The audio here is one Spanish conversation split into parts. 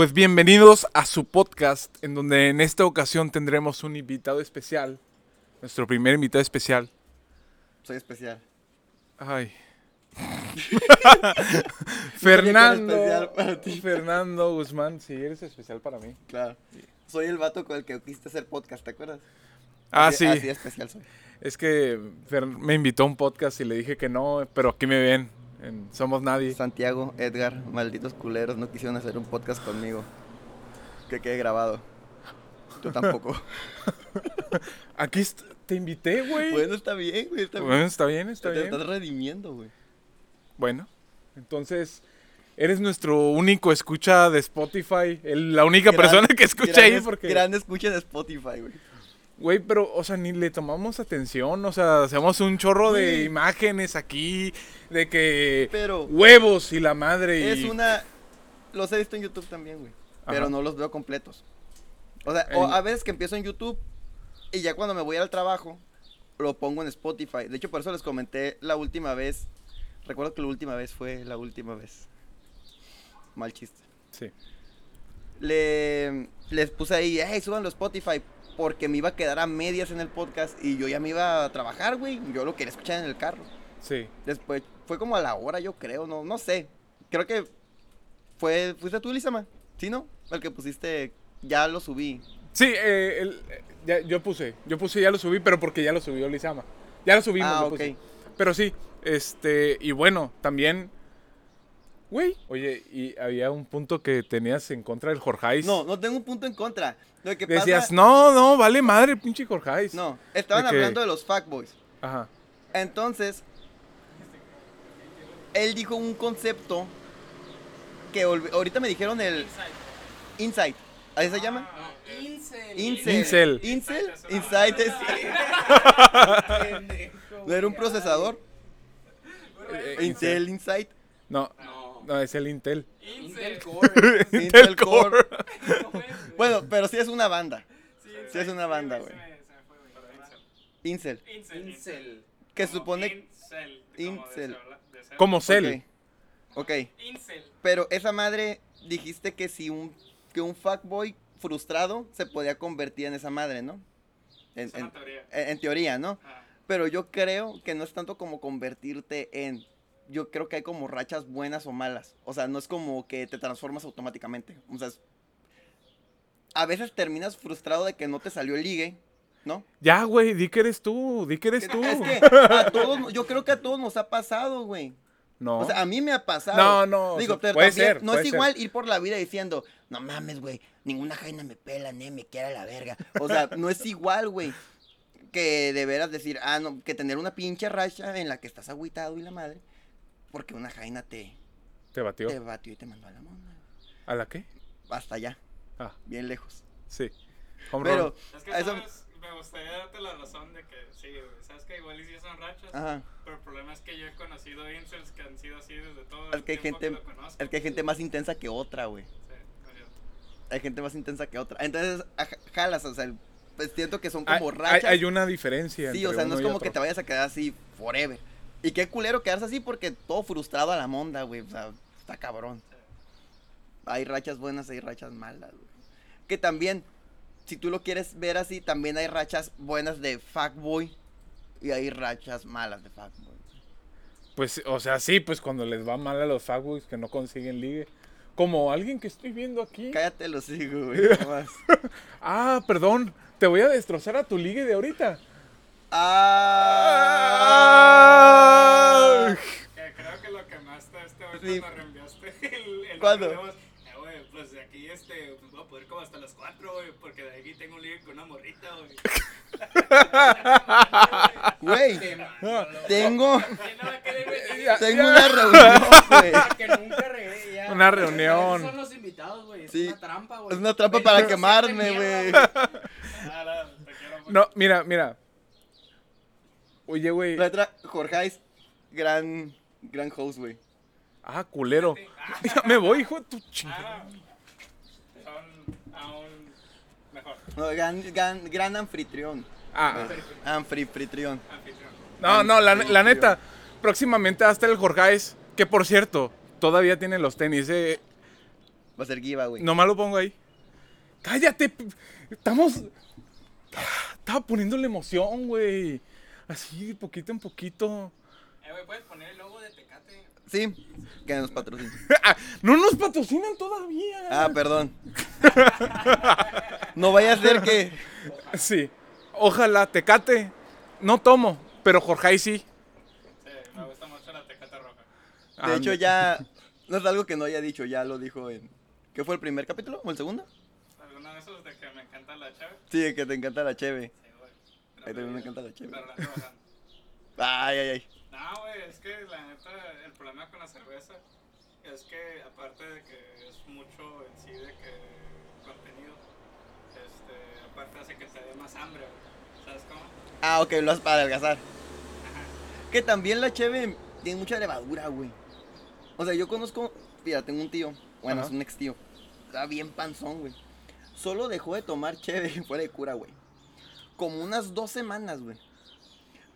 Pues bienvenidos a su podcast, en donde en esta ocasión tendremos un invitado especial. Nuestro primer invitado especial. Soy especial. Ay. especial Fernando. para ti. Fernando Guzmán, sí, eres especial para mí. Claro. Soy el vato con el que quisiste hacer podcast, ¿te acuerdas? Ah, Así- sí. Así especial soy. Es que Fer me invitó a un podcast y le dije que no, pero aquí me ven. En Somos Nadie. Santiago, Edgar, malditos culeros, no quisieron hacer un podcast conmigo. Que quede grabado. Yo tampoco. Aquí te invité, güey. bueno, está bien, güey. Está Bueno, bien. está bien, está Te bien. estás redimiendo, güey. Bueno, entonces eres nuestro único escucha de Spotify, el- la única Gran- persona que escucha gran ahí porque... Gran escucha de Spotify, güey. Güey, pero, o sea, ni le tomamos atención, o sea, hacemos un chorro de imágenes aquí, de que Pero huevos y la madre es y... una... Los he visto en YouTube también, güey. Pero no los veo completos. O sea, o a veces que empiezo en YouTube y ya cuando me voy al trabajo lo pongo en Spotify. De hecho, por eso les comenté la última vez. Recuerdo que la última vez fue la última vez. Mal chiste. Sí. Le, les puse ahí, hey, súbanlo a Spotify. Porque me iba a quedar a medias en el podcast y yo ya me iba a trabajar, güey. Yo lo quería escuchar en el carro. Sí. Después, fue como a la hora, yo creo, no, no sé. Creo que fue, fuiste tú, Lizama, ¿sí, no? El que pusiste, ya lo subí. Sí, eh, el- eh, ya- yo puse, yo puse ya lo subí, pero porque ya lo subió Lizama. Ya lo subimos, Ah, lo ok. puse. Pero sí, este, y bueno, también... Güey, oye, y había un punto que tenías en contra del Jorgeis. No, no tengo un punto en contra. Lo que Decías, pasa, no, no, vale madre, pinche Jorgeis. no, estaban hablando de los fuckboys. Ajá. Entonces, él dijo un concepto que ahorita me dijeron el insight. ¿Así se llama? Incel. Incel. Incel. Incel. Insight es... ¿No era un procesador? Eh, Intel, Insight. No, No. No, es el Intel. Incel Core. Intel Core. Bueno, pero sí es una banda. Sí es una banda, güey. Incel. Incel. Que supone... Incel. Incel. Como Cell. Ok. Ok. Incel. Pero esa madre dijiste que si un que un fuckboy frustrado se podía convertir en esa madre, ¿no? En, Es una en- teoría. en- en teoría, ¿no? Ah, Pero yo creo que no es tanto como convertirte en. Yo creo que hay como rachas buenas o malas. O sea, no es como que te transformas automáticamente. O sea, es- a veces terminas frustrado de que no te salió el ligue, ¿no? Ya, güey, di que eres tú, di que eres tú. Es que a todos, yo creo que a todos nos ha pasado, güey. No. O sea, a mí me ha pasado. No, no, Digo, pero puede también ser, no puede es ser. igual ir por la vida diciendo, no mames, güey, ninguna jaina me pela, ni me quiere a la verga. O sea, no es igual, güey, que de veras decir, ah, no, que tener una pinche racha en la que estás agüitado y la madre, porque una jaina te, ¿Te batió? te batió y te mandó a la monda. ¿A la qué? Hasta allá, Ah, bien lejos. sí. Home Pero, run. Es que, eso- ¿sabes? Me gustaría darte la razón de que sí, güey. Sabes que igual y sí son rachas. Ajá. Pero el problema es que yo he conocido incels que han sido así desde todo Es el que hay gente, lo conozco. es que hay gente más intensa que otra, güey. Sí, es cierto. Hay gente más intensa que otra. Entonces, jalas, o sea, el- pues siento que son Hay, como hay- rachas. hay una diferencia. Sí, o entre sea, no es como que te vayas a quedar así forever. Y qué culero quedarse así porque todo frustrado a la monda, güey. O sea, está cabrón. Hay rachas buenas, hay rachas malas, güey. Que también, si tú lo quieres ver así, también hay rachas buenas de fuckboy y hay rachas malas de fuckboy. Pues, o sea, sí, pues cuando les va mal a los fuckboys que no consiguen ligue. Como alguien que estoy viendo aquí. Cállate los sigo, güey. Ah, perdón. Te voy a destrozar a tu ligue de ahorita. Ah. Que creo que lo que más te este hoy Sí. cuando reenviaste el, el ¿Cuándo? eh, pues de aquí este, voy a poder como hasta las 4, güey, porque de aquí tengo un ligue con una morrita, güey. Güey, tengo, tengo una reunión, güey. Que nunca ya. Una reunión. Son los invitados, güey. Es Sí. una trampa, güey. Es una trampa para quemarme, güey. Ah, no, te quiero mucho. No, mira, mira. Oye, güey. La otra, Jorge gran, gran host, güey. Ah, culero. Ya me voy, hijo de tu chingada. Ah, son aún mejor. No, gran, gran, gran anfitrión. Ah, Anfitrión. Anfitrión. no, no, la, la neta. Próximamente hasta el Jorgeis. Que por cierto, todavía tiene los tenis. eh. Va a ser giveaway. Nomás lo pongo ahí. Cállate. Estamos. Estaba poniéndole emoción, güey. Así, poquito en poquito. Eh, güey, puedes poner el logo de Tecate. Sí, que nos patrocina. Ah, No nos patrocinan todavía. Ah, perdón. No vaya a ser que. Sí. Ojalá, Tecate. No tomo, pero Jorge sí. Sí, me gusta mucho la Tecate roja. De hecho, ya. No es algo que no haya dicho, ya lo dijo en. ¿Qué fue el primer capítulo? ¿O el segundo? ¿Alguna de esos de que me encanta la chave? Sí, que te encanta la cheve. Sí, güey. A mí también me encanta la cheve. Pero la. Ay, ay, ay. No, güey, es que la neta, el problema con la cerveza es que aparte de que es mucho en sí de que contenido, este, aparte hace que te dé más hambre, güey. ¿Sabes cómo? Ah, ok, lo haces para adelgazar. Que también la cheve tiene mucha levadura, güey. O sea, yo conozco. Mira, tengo un tío. Bueno, Ajá. es un ex tío. Está bien panzón, güey. Solo dejó de tomar cheve fuera de cura, güey. Como unas dos semanas, güey.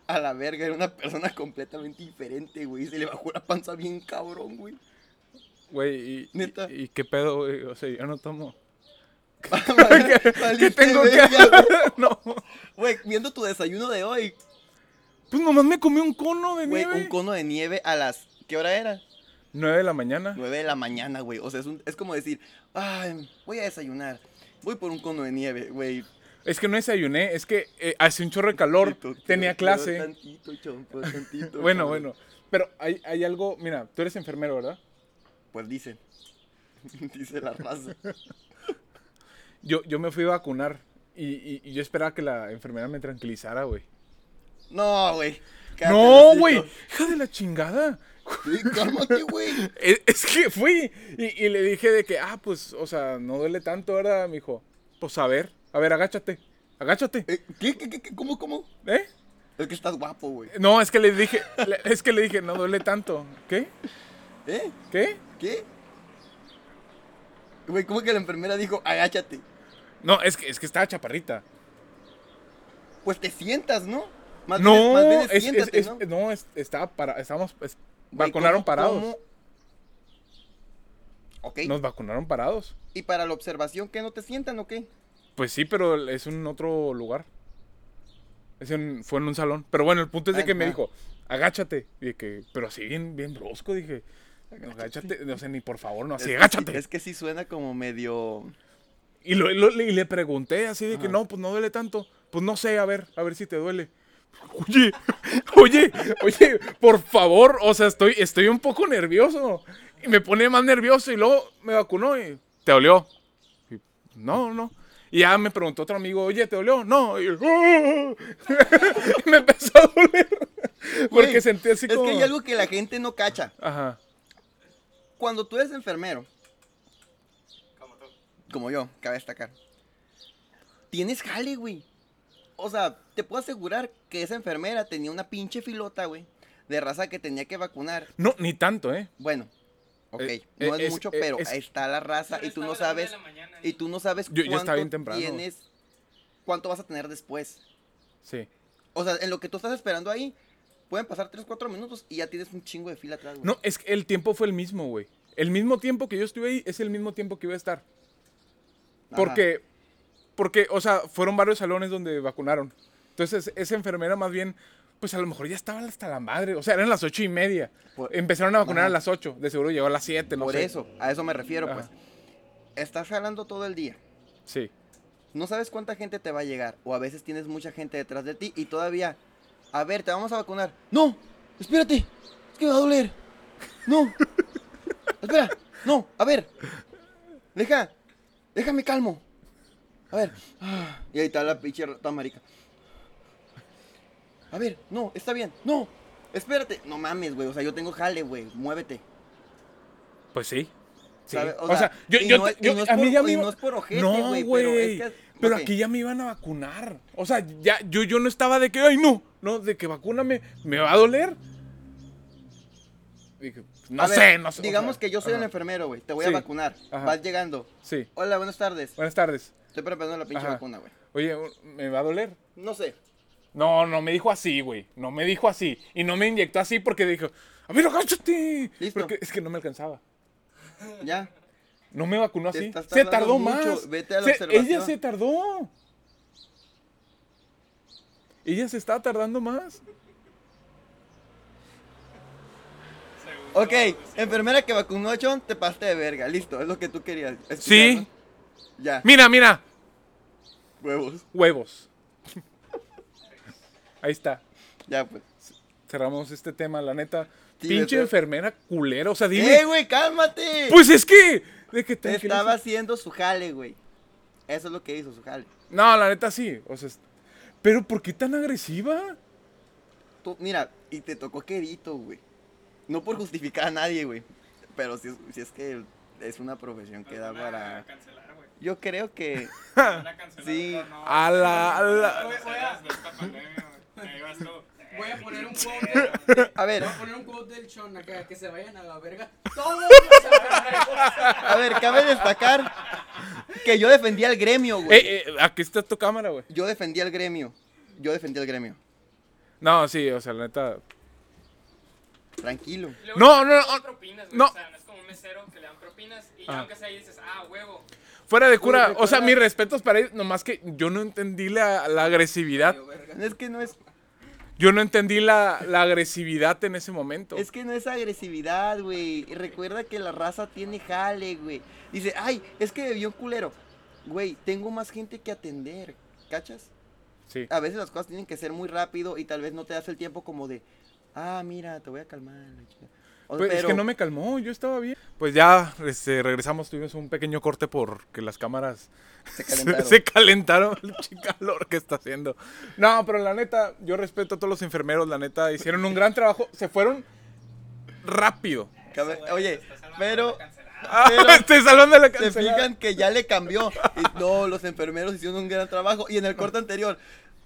A la verga, era una persona completamente diferente, güey. Se le bajó la panza bien cabrón, güey. Güey, y, Neta. y, y qué pedo, güey. O sea, yo no tomo. ¿Qué, tengo que güey. No. Güey, viendo tu desayuno de hoy, Pues nomás me comí un cono de güey, nieve. un cono de nieve a las. ¿Qué hora era? 9 de la mañana. 9 de la mañana, güey. O sea, es, un- es como decir, ay, voy a desayunar. Voy por un cono de nieve, güey. Es que no desayuné, es que eh, hace un chorro de calor, Tantito, tenía clase. Tantito, chompo, tantito, Bueno, bueno. Pero hay, hay algo, mira, tú eres enfermero, ¿verdad? Pues dicen. Dice la raza. Yo, yo me fui a vacunar y, y- y yo esperaba que la enfermera me tranquilizara, güey. No, güey. No, güey, hija de la chingada. Sí, cálmate, güey. Es, es que fui y, y le dije de que, ah, pues, o sea, no duele tanto, ¿verdad? Me dijo, pues a ver, a ver, agáchate, agáchate. Eh, ¿Qué, qué, qué, qué? ¿Cómo, cómo? ¿Eh? Es que estás guapo, güey. No, es que le dije, le- es que le dije, no duele tanto. ¿Qué? ¿Eh? ¿Qué? ¿Qué? Güey, ¿cómo que la enfermera dijo, agáchate? No, es que, es que estaba chaparrita. Pues te sientas, ¿no? Más no, bien, más bien es siéntate, es- ¿no? no, es- estaba para, estábamos, Güey, vacunaron ¿cómo- parados. cómo? Ok. Nos vacunaron parados. ¿Y para la observación qué? ¿No te sientan o qué? Pues sí, pero es en otro lugar. Es en- fue en un salón. Pero bueno, el punto es de que me dijo, agáchate. Y de que, pero así bien, bien brusco, dije, agáchate. No sé, ni por favor, no, así, Es que sí- agáchate. Es que sí suena como medio... Y, lo- lo- y le pregunté así de que no, pues no duele tanto. Pues no sé, a ver, a ver si te duele. Oye, oye, oye, por favor, o sea, estoy, estoy un poco nervioso. Y me pone más nervioso y luego me vacunó y te dolió. Y, no, no. Y ya me preguntó otro amigo, oye, ¿te dolió? No. Y. Y me empezó a doler. Porque sentí así Es como... que hay algo que la gente no cacha. Ajá. Cuando tú eres enfermero, Como tú. como yo, cabe destacar, tienes jale, güey. O sea, te puedo asegurar que esa enfermera tenía una pinche filota, güey, de raza que tenía que vacunar. No, ni tanto, ¿eh? Bueno, ok, Eh, no eh, es, es- mucho, pero es- está la raza y tú no sabes, y tú no sabes Yo- yo estaba cuánto bien temprano. tienes, cuánto vas a tener después. Sí. O sea, en lo que tú estás esperando ahí, pueden pasar 3, 4 minutos y ya tienes un chingo de fila atrás, güey. No, es que el tiempo fue el mismo, güey. El mismo tiempo que yo estuve ahí es el mismo tiempo que iba a estar. Ajá. Porque, porque, o sea, fueron varios salones donde vacunaron. Entonces, esa enfermera más bien, pues a lo mejor ya estaba hasta la madre. O sea, eran las ocho y media. Por- Empezaron a vacunar Ajá. a las ocho. De seguro llegó a las siete, no Por sé. eso, a eso me refiero, Ajá. pues. Estás jalando todo el día. Sí. No sabes cuánta gente te va a llegar. O a veces tienes mucha gente detrás de ti y todavía. A ver, te vamos a vacunar. No, espérate. Es que me va a doler. No. Espera. No, a ver. Deja. Déjame calmo. A ver. Ah, Y ahí está la pinche marica. A ver, no, está bien. No. Espérate. No mames, güey. O sea, yo tengo jale, güey. Muévete. Pues sí. O, sea, yo, no yo- no mí ya me iba- no es por ojete, No, güey, pero es güey. que- Pero aquí ya me iban a vacunar. O sea, ya, yo, yo no estaba de que, ay, no, no, de que vacúname, me va a doler. Dije, no A ver, sé, no sé. o Digamos sea, que yo soy el ajá. enfermero, güey. Te voy Sí. a vacunar. Ajá. Vas llegando. Sí. Hola, buenas tardes. Buenas tardes. Estoy preparando la pinche Ajá. vacuna, güey. Oye, ¿me va a doler? No sé. No, no me dijo así, güey. No me dijo así. Y no me inyectó así porque dijo, a ver, agáchate. Listo. Porque es que no me alcanzaba. Ya. No me vacunó así. Se tardó mucho. más. Vete a la Se- ella se tardó. Ella se estaba tardando más. Ok, enfermera que vacunó a Chon, te pasaste de verga. Listo, es lo que tú querías. Sí. Ya, Mira, mira. huevos. Huevos. Ahí está. Ya, pues. Cerramos este tema, la neta. Sí, Pinche enfermera culera. O sea, dime. ¡Eh, güey, cálmate! Pues es que. De que te Estaba haciendo su jale, güey. Eso es lo que hizo, su jale. No, la neta sí. O sea, pero ¿por qué tan agresiva? Tú- mira, y te tocó querito, güey. No por justificar a nadie, güey. Pero si es, si es que es una profesión que da para... cancelar, güey. Yo creo que... Sí. A la- a la- Ahí vas tú. Voy a poner un quote A ver, voy a poner un quote del Sean acá, que se vayan a la verga. Todos los a ver, cabe destacar que yo defendía al gremio, güey. Eh, eh, aquí está tu cámara, güey. Yo defendía al gremio. Yo defendía al gremio. No, sí, o sea, la neta. Tranquilo. Luego No, no, no, propinas, güey, no. O sea, no es como un mesero que le dan propinas y Ah. aunque sea ahí dices, ah, huevo. Fuera de cura, o sea, mis respetos para ellos, nomás que yo no entendí la, la agresividad. Es que no es... Yo no entendí la, la agresividad en ese momento. Es que no es agresividad, güey. Recuerda que la raza tiene jale, güey. Dice, ay, es que bebió un culero. Güey, tengo más gente que atender. ¿Cachas? Sí. A veces las cosas tienen que ser muy rápido y tal vez no te das el tiempo como de, ah, mira, te voy a calmar. la chica". O- Pues, es que no me calmó, yo estaba bien. Pues ya este, regresamos, tuvimos un pequeño corte porque las cámaras se calentaron. se calentaron el calor que está haciendo. No, pero la neta, yo respeto a todos los enfermeros, la neta, hicieron un gran trabajo, se fueron rápido. Oye, pero. Ah, Pero estoy salvando la se fijan que ya le cambió. Y no, los enfermeros hicieron un gran trabajo. Y en el corte anterior,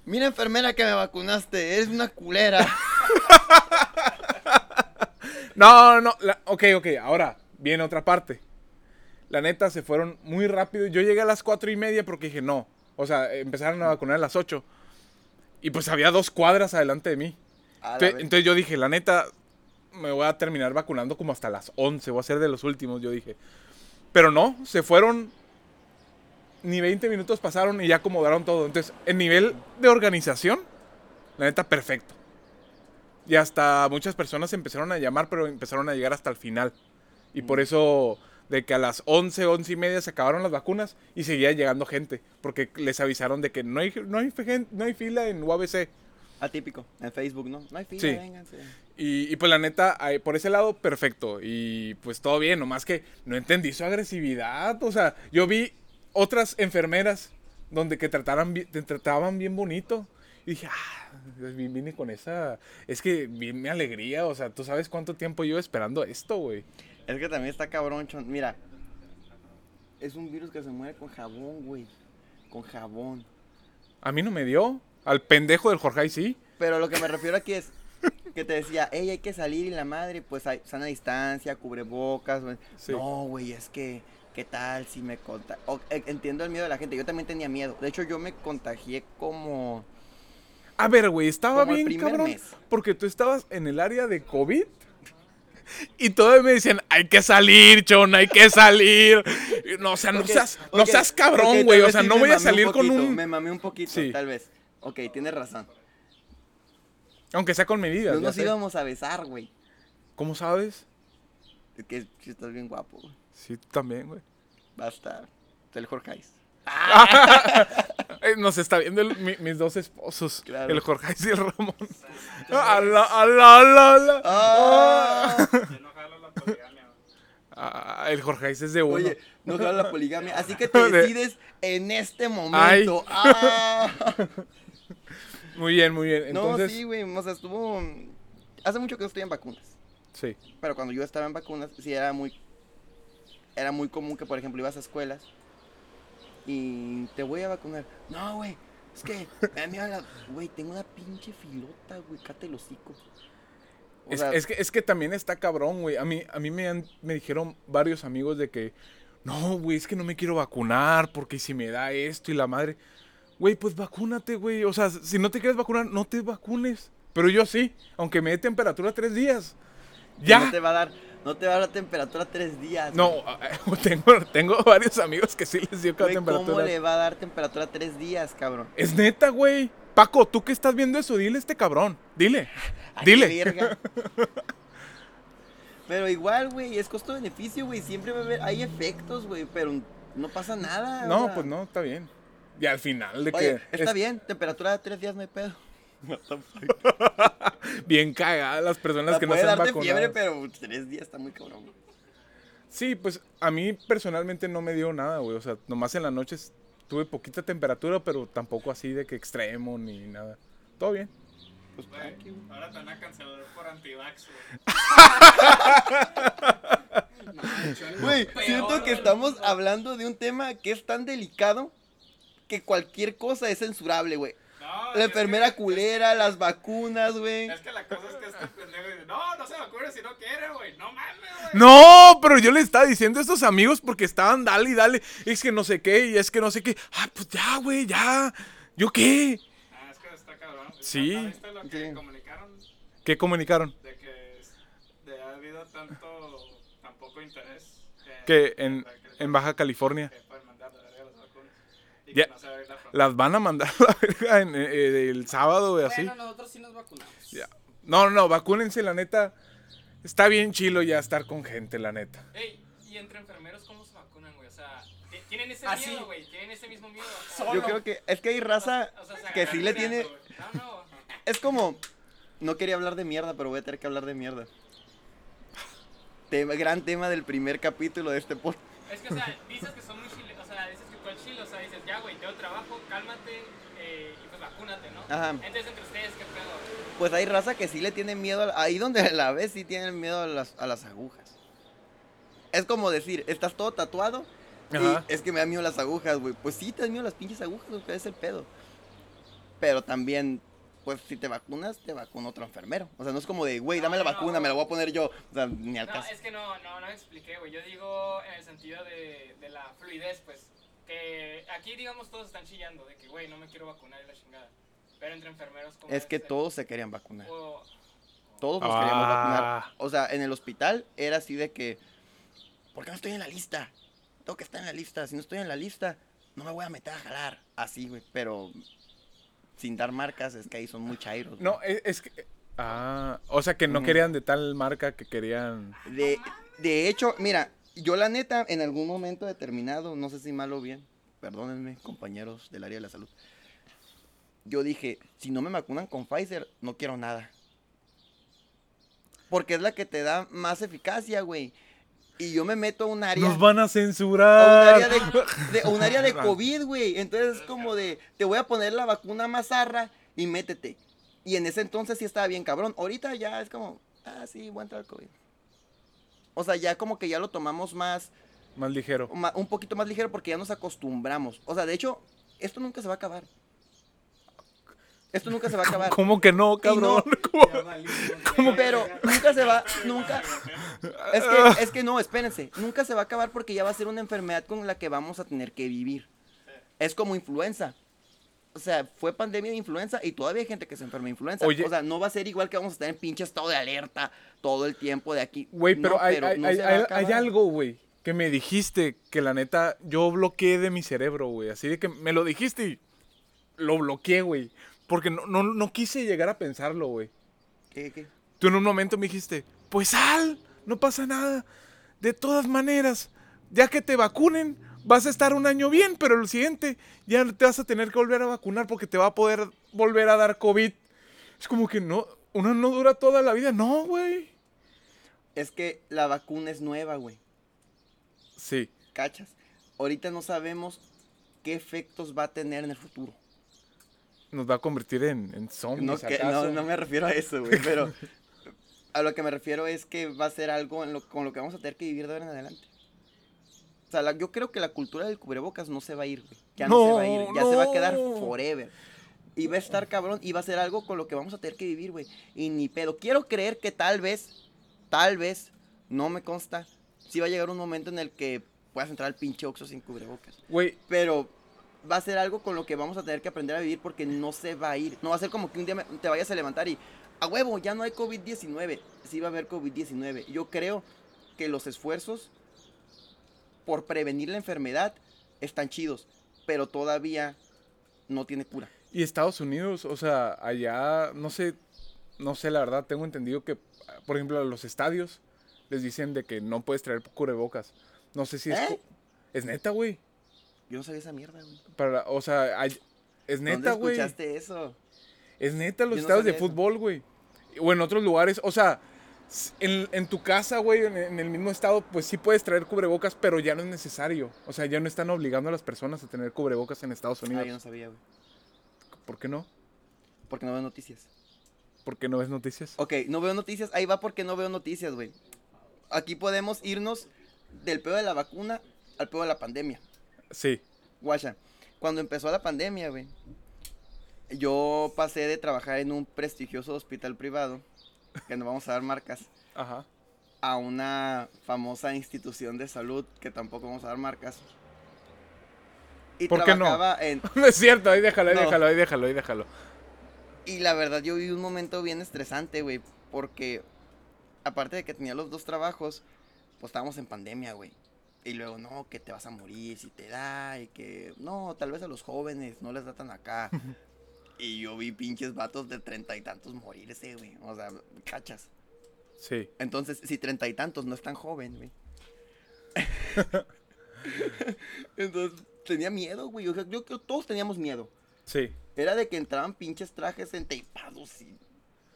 mira enfermera que me vacunaste, eres una culera. No, no, la- ok, ok, ahora viene otra parte. La neta, se fueron muy rápido. Yo llegué a las cuatro y media porque dije, no. O sea, empezaron a vacunar a las ocho. Y pues había dos cuadras adelante de mí. Entonces, entonces yo dije, la neta, me voy a terminar vacunando como hasta las 11. Voy a ser de los últimos, yo dije. Pero no, se fueron. Ni 20 minutos pasaron y ya acomodaron todo. Entonces, el nivel de organización, la neta, perfecto. Y hasta muchas personas empezaron a llamar, pero empezaron a llegar hasta el final. Y por eso, de que a las 11, 11 y media se acabaron las vacunas y seguía llegando gente. Porque les avisaron de que no hay, no hay, no hay fila en UABC. Atípico, en Facebook, ¿no? No hay fila, Sí. vénganse. Y, y, pues la neta, por ese lado, perfecto. Y pues todo bien, nomás que no entendí su agresividad. O sea, yo vi otras enfermeras donde que trataran, te trataban bien bonito. Y dije, ah, vi- vine con esa... Es que mi alegría, o sea, tú sabes cuánto tiempo llevo esperando esto, güey. Es que también está cabrón, chon. Mira, es un virus que se muere con jabón, güey. Con jabón. A mí no me dio. Al pendejo del Jorge sí. Pero lo que me refiero aquí es que te decía, ey, hay que salir y la madre, pues hay sana distancia, cubrebocas. güey. Sí. No, güey, es que, ¿qué tal si me conta o- eh, Entiendo el miedo de la gente, yo también tenía miedo. De hecho, yo me contagié como... A ver, güey, estaba Como bien cabrón. mes. Porque tú estabas en el área de COVID. Y todavía me decían, hay que salir, chon, hay que salir. No, o sea, no seas, no seas cabrón, güey. o sea, sí no voy a salir con poquito, un. Me mamé un poquito, Sí. tal vez. Ok, tienes razón. Aunque sea con medidas. No nos sé. íbamos a besar, güey. ¿Cómo sabes? Es que estás bien guapo, güey. Sí, tú también, güey. Va a estar. El Jorge. Eh, Nos está viendo el- mi- mis dos esposos. Claro. El Jorge y el Ramón. Ala, ala, ala, ala. Ah. Yo no jalo la poligamia. Ah, el Jorge es de uno. Oye, no jala la poligamia. Así que te De- decides en este momento. Ah. Muy bien, muy bien. No, Entonces, sí, güey. O sea, estuvo. Hace mucho que no estoy en vacunas. sí. Pero cuando yo estaba en vacunas, sí era muy. Era muy común que, por ejemplo, ibas a escuelas y te voy a vacunar. No, güey. Es que, güey, tengo una pinche filota, güey, cate el hocico. O Es, sea, es que, es que también está cabrón, güey. A mí, a mí me, han- me dijeron varios amigos de que, no, güey, es que no me quiero vacunar porque si me da esto y la madre. Güey, pues vacúnate, güey. O sea, si no te quieres vacunar, no te vacunes. Pero yo sí, aunque me dé temperatura tres días. Ya. no te va a dar. No te va a dar temperatura tres días. No, tengo, tengo varios amigos que sí les dio cada Güey, ¿Cómo temperatura. le va a dar temperatura tres días, cabrón? Es neta, güey. Paco, tú que estás viendo eso, dile a este cabrón. Dile. Dile. Pero igual, güey, es costo-beneficio, güey. Siempre va a haber, hay efectos, güey, pero no pasa nada. o No, sea. pues no, está bien. Y al final de Oye, que está es bien, temperatura de tres días no hay pedo. bien cagadas las personas La que no se han darte vacunado. fiebre, pero tres días está muy cabrón. güey. Sí, pues a mí personalmente no me dio nada, güey. O sea, nomás en las noches tuve poquita temperatura, pero tampoco así de que extremo ni nada. Todo bien. Pues Güey, ahora te van a cancelar por antivax, güey. Güey, siento que estamos hablando de un tema que es tan delicado que cualquier cosa es censurable, güey. No, La enfermera culera, las vacunas, güey. Es que la cosa es que este pendejo dice, no, no se vacune si no quiere, güey. No mames, güey. No, pero yo le estaba diciendo a estos amigos porque estaban dale y dale. Es que no sé qué, y es que no sé qué. Ah, pues ya, güey, ya. ¿Yo qué? Ah, es que está cabrón. Sí. ¿Viste lo que Sí. comunicaron? ¿Qué comunicaron? De que de ha habido tanto, tan poco interés. Que en, en Baja California. Que frontera. Las van a mandar a la verga en, eh, el sábado, güey, así. Bueno, nosotros sí nos vacunamos. Ya. No, no, no, vacúnense, la neta. Está bien chilo ya estar con gente, la neta. Ey, y entre enfermeros, ¿cómo se vacunan, güey? O sea, ti- ¿tienen ese Ah, sí. miedo, güey? ¿Tienen ese mismo miedo? O- Solo. Yo creo que es que hay raza o sea, se que sí le tiene. No, no. Es como. No quería hablar de mierda, pero voy a tener que hablar de mierda. Tema- gran tema del primer capítulo de este podcast. Es que, o sea, dices que son muy chiles, o sea, dices que tú eres chile, o sea, dices, ya, güey, tengo trabajo, cálmate eh, y pues vacúnate, ¿no? Ajá. Entonces, entre ustedes, ¿qué pedo? Pues hay raza que sí le tiene miedo. a- Ahí donde la ves, sí tienen miedo a las, a las agujas. Es como decir, estás todo tatuado. Ajá. Y es que me da miedo las agujas, güey. Pues sí, te dan miedo las pinches agujas, güey, que es el pedo. Pero también, pues si te vacunas, te vacuna otro enfermero. O sea, no es como de, güey, dame la No, vacuna, no. me la voy a poner yo. O sea, ni al No, caso. es que no, no, no me expliqué, güey. Yo digo en el sentido de, de la fluidez, pues. Que aquí, digamos, todos están chillando de que, güey, no me quiero vacunar y la chingada. Pero entre enfermeros, ¿cómo Es que ser? todos se querían vacunar. O- Todos nos queríamos Ah. vacunar. O sea, en el hospital era así de que, ¿por qué no estoy en la lista? Tengo que estar en la lista. Si no estoy en la lista, no me voy a meter a jalar. Así, güey. Pero sin dar marcas, es que ahí son muy chairos. No, es, es que. Ah, o sea que no querían de tal marca que querían. De, de hecho, mira, yo la neta, en algún momento determinado, no sé si mal o bien, perdónenme, compañeros del área de la salud. Yo dije, si no me vacunan con Pfizer, no quiero nada. Porque es la que te da más eficacia, güey. Y yo me meto a un área. Nos van a a un censurar. área de, de- a un área de COVID, güey. Entonces es como de, te voy a poner la vacuna mazarra y métete. Y en ese entonces sí estaba bien cabrón. Ahorita ya es como, ah, sí, voy a entrar al COVID. O sea, ya como que ya lo tomamos más, Más ligero. un poquito más ligero porque ya nos acostumbramos. O sea, de hecho, esto nunca se va a acabar. Esto nunca se va a acabar. ¿Cómo que no, cabrón? Pero nunca se va, nunca. Es que, es que no, espérense. Nunca se va a acabar porque ya va a ser una enfermedad con la que vamos a tener que vivir. Es como influenza. O sea, fue pandemia de influenza y todavía hay gente que se enferma de influenza. Oye. O sea, no va a ser igual que vamos a estar en pinche estado de alerta todo el tiempo de aquí. Güey, pero, No, hay, hay- no hay algo, güey, que me dijiste que la neta yo bloqueé de mi cerebro, güey. Así de que me lo dijiste y lo bloqueé, güey. Porque no, no, no quise llegar a pensarlo, güey. ¿Qué, qué? Tú en un momento me dijiste, pues sal, no pasa nada. De todas maneras, ya que te vacunen, vas a estar un año bien, pero el siguiente ya te vas a tener que volver a vacunar porque te va a poder volver a dar COVID. Es como que no, uno no dura toda la vida. No, güey. Es que la vacuna es nueva, güey. Sí. ¿Cachas? Ahorita no sabemos qué efectos va a tener en el futuro. Nos va a convertir en, en zombies. No, que- no, no me refiero a eso, güey, pero a lo que me refiero es que va a ser algo en lo- con lo que vamos a tener que vivir de ahora en adelante. O sea, la- yo creo que la cultura del cubrebocas no se va a ir, güey. Ya no, se va a ir, ya se va a quedar forever. Y va a estar cabrón y va a ser algo con lo que vamos a tener que vivir, güey. Y ni pedo. Quiero creer que tal vez, tal vez, no me consta, sí va a llegar un momento en el que puedas entrar al pinche Oxxo sin cubrebocas. Güey, Pero va a ser algo con lo que vamos a tener que aprender a vivir porque no se va a ir. No va a ser como que un día te vayas a levantar y a huevo, ya no hay COVID-19. Sí va a haber COVID-19. Yo creo que los esfuerzos por prevenir la enfermedad están chidos, pero todavía no tiene cura. Y Estados Unidos, o sea, allá, no sé, no sé, la verdad, tengo entendido que, por ejemplo, a los estadios les dicen de que no puedes traer cubrebocas. No sé si es... ¿Eh? Es neta, güey. Yo no sabía esa mierda, güey. Para, o sea, hay- es neta, ¿Dónde güey. escuchaste eso? Es neta los no estadios de eso. fútbol, güey. O en otros lugares, o sea, en, en tu casa, güey, en, en el mismo estado, pues sí puedes traer cubrebocas, pero ya no es necesario. O sea, ya no están obligando a las personas a tener cubrebocas en Estados Ah, Unidos. yo no sabía, güey. ¿Por qué no? Porque no veo noticias. ¿Por qué no ves noticias? Ok, no veo noticias. Ahí va porque no veo noticias, güey. Aquí podemos irnos del pedo de la vacuna al pedo de la pandemia. Sí. Guacha, cuando empezó la pandemia, güey, yo pasé de trabajar en un prestigioso hospital privado, que no vamos a dar marcas, Ajá. a una famosa institución de salud, que tampoco vamos a dar marcas. Y ¿Por qué no? trabajaba en... No es cierto, ahí déjalo, ahí No. déjalo, ahí déjalo, ahí déjalo. Y la verdad yo viví un momento bien estresante, güey, porque aparte de que tenía los dos trabajos, pues estábamos en pandemia, güey. Y luego, no, que te vas a morir si te da, y que, no, tal vez a los jóvenes no les da tan acá. y yo vi pinches vatos de treinta y tantos morirse, güey. O sea, cachas. Sí. Entonces, si treinta y tantos no es tan joven, güey. Entonces, tenía miedo, güey. O sea, yo creo que todos teníamos miedo. Sí. Era de que entraban pinches trajes enteipados y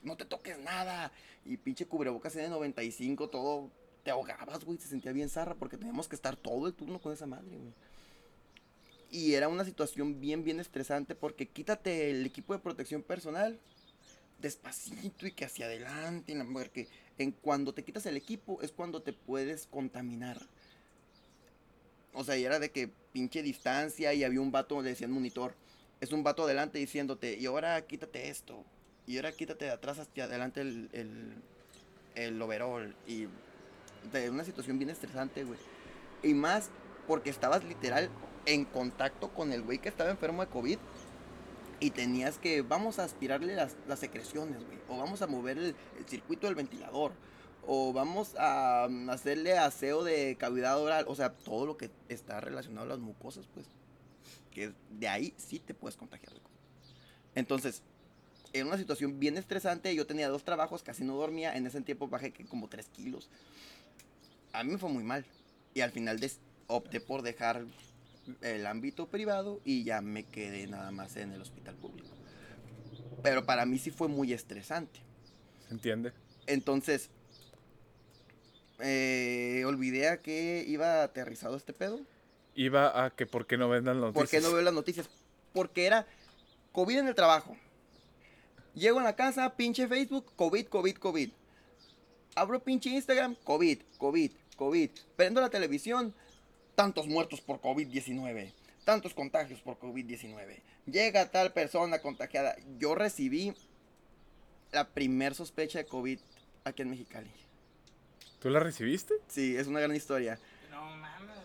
no te toques nada. Y pinche cubrebocas en 95, todo. Te ahogabas, güey. Se sentía bien zarra porque teníamos que estar todo el turno con esa madre, güey. Y era una situación bien, bien estresante porque quítate el equipo de protección personal despacito y que hacia adelante. y la- Porque en cuando te quitas el equipo es cuando te puedes contaminar. O sea, y era de que pinche distancia y había un vato, le decían monitor. Es un vato adelante diciéndote, y ahora quítate esto. Y ahora quítate de atrás hacia adelante el, el, el overall. Y de una situación bien estresante, güey. Y más porque estabas literal en contacto con el güey que estaba enfermo de COVID. Y tenías que, vamos a aspirarle las, las secreciones, güey. O vamos a mover el, circuito del ventilador. O vamos a mm, hacerle aseo de cavidad oral. O sea, todo lo que está relacionado a las mucosas, pues. Que de ahí sí te puedes contagiar COVID. Entonces, en una situación bien estresante, yo tenía dos trabajos, casi no dormía. En ese tiempo bajé como 3 kilos. A mí me fue muy mal. Y al final des- opté por dejar el ámbito privado y ya me quedé nada más en el hospital público. Pero para mí sí fue muy estresante. ¿Se entiende? Entonces, eh, olvidé a qué iba aterrizado este pedo. Iba a que por qué no ven las noticias. ¿Por qué no veo las noticias? Porque era COVID en el trabajo. Llego a la casa, pinche Facebook, COVID, COVID, COVID. Abro pinche Instagram, COVID, COVID, COVID. Prendo la televisión, tantos muertos por COVID-19. Tantos contagios por COVID-19. Llega tal persona contagiada. Yo recibí la primer sospecha de COVID aquí en Mexicali. ¿Tú la recibiste? Sí, es una gran historia. No mames.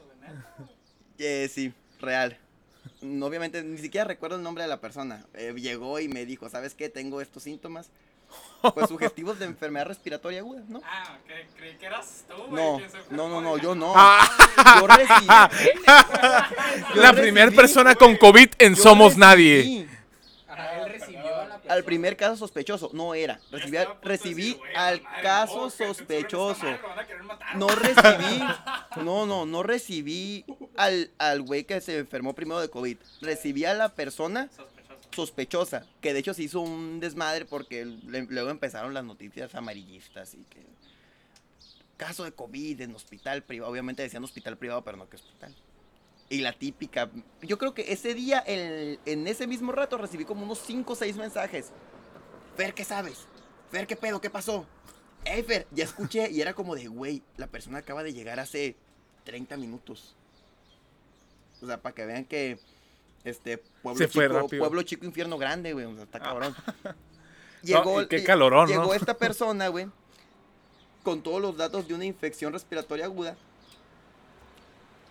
Eh, sí, real. No, Obviamente, ni siquiera recuerdo el nombre de la persona. Eh, llegó y me dijo, ¿sabes qué? Tengo estos síntomas. Pues sugestivos de enfermedad respiratoria aguda, ¿no? Ah, ok, creí que eras tú, güey. No, no, no, no, yo no. Ah. Yo recibí. yo la primera persona con COVID en yo Somos Nadie. él recibió a la persona. Al primer caso sospechoso, no era. Recibí, decir, al madre, caso sospechoso. No recibí, no, no, no recibí al, al güey que se enfermó primero de COVID. Recibí a la persona Sospechoso. Sospechosa, que de hecho se hizo un desmadre porque luego empezaron las noticias amarillistas y que caso de COVID en hospital privado, obviamente decían hospital privado, pero no que hospital. Y la típica, yo creo que ese día, el- en ese mismo rato, recibí como unos 5 o 6 mensajes. Fer, ¿qué sabes? Fer, ¿qué pedo? ¿Qué pasó? Ey, Fer, ya escuché y era como de, güey, la persona acaba de llegar hace 30 minutos. O sea, para que vean que este pueblo Se fue chico, rápido. pueblo chico, infierno grande, güey, o sea, está cabrón. No, y qué calorón, llegó ¿no? esta persona, güey, con todos los datos de una infección respiratoria aguda.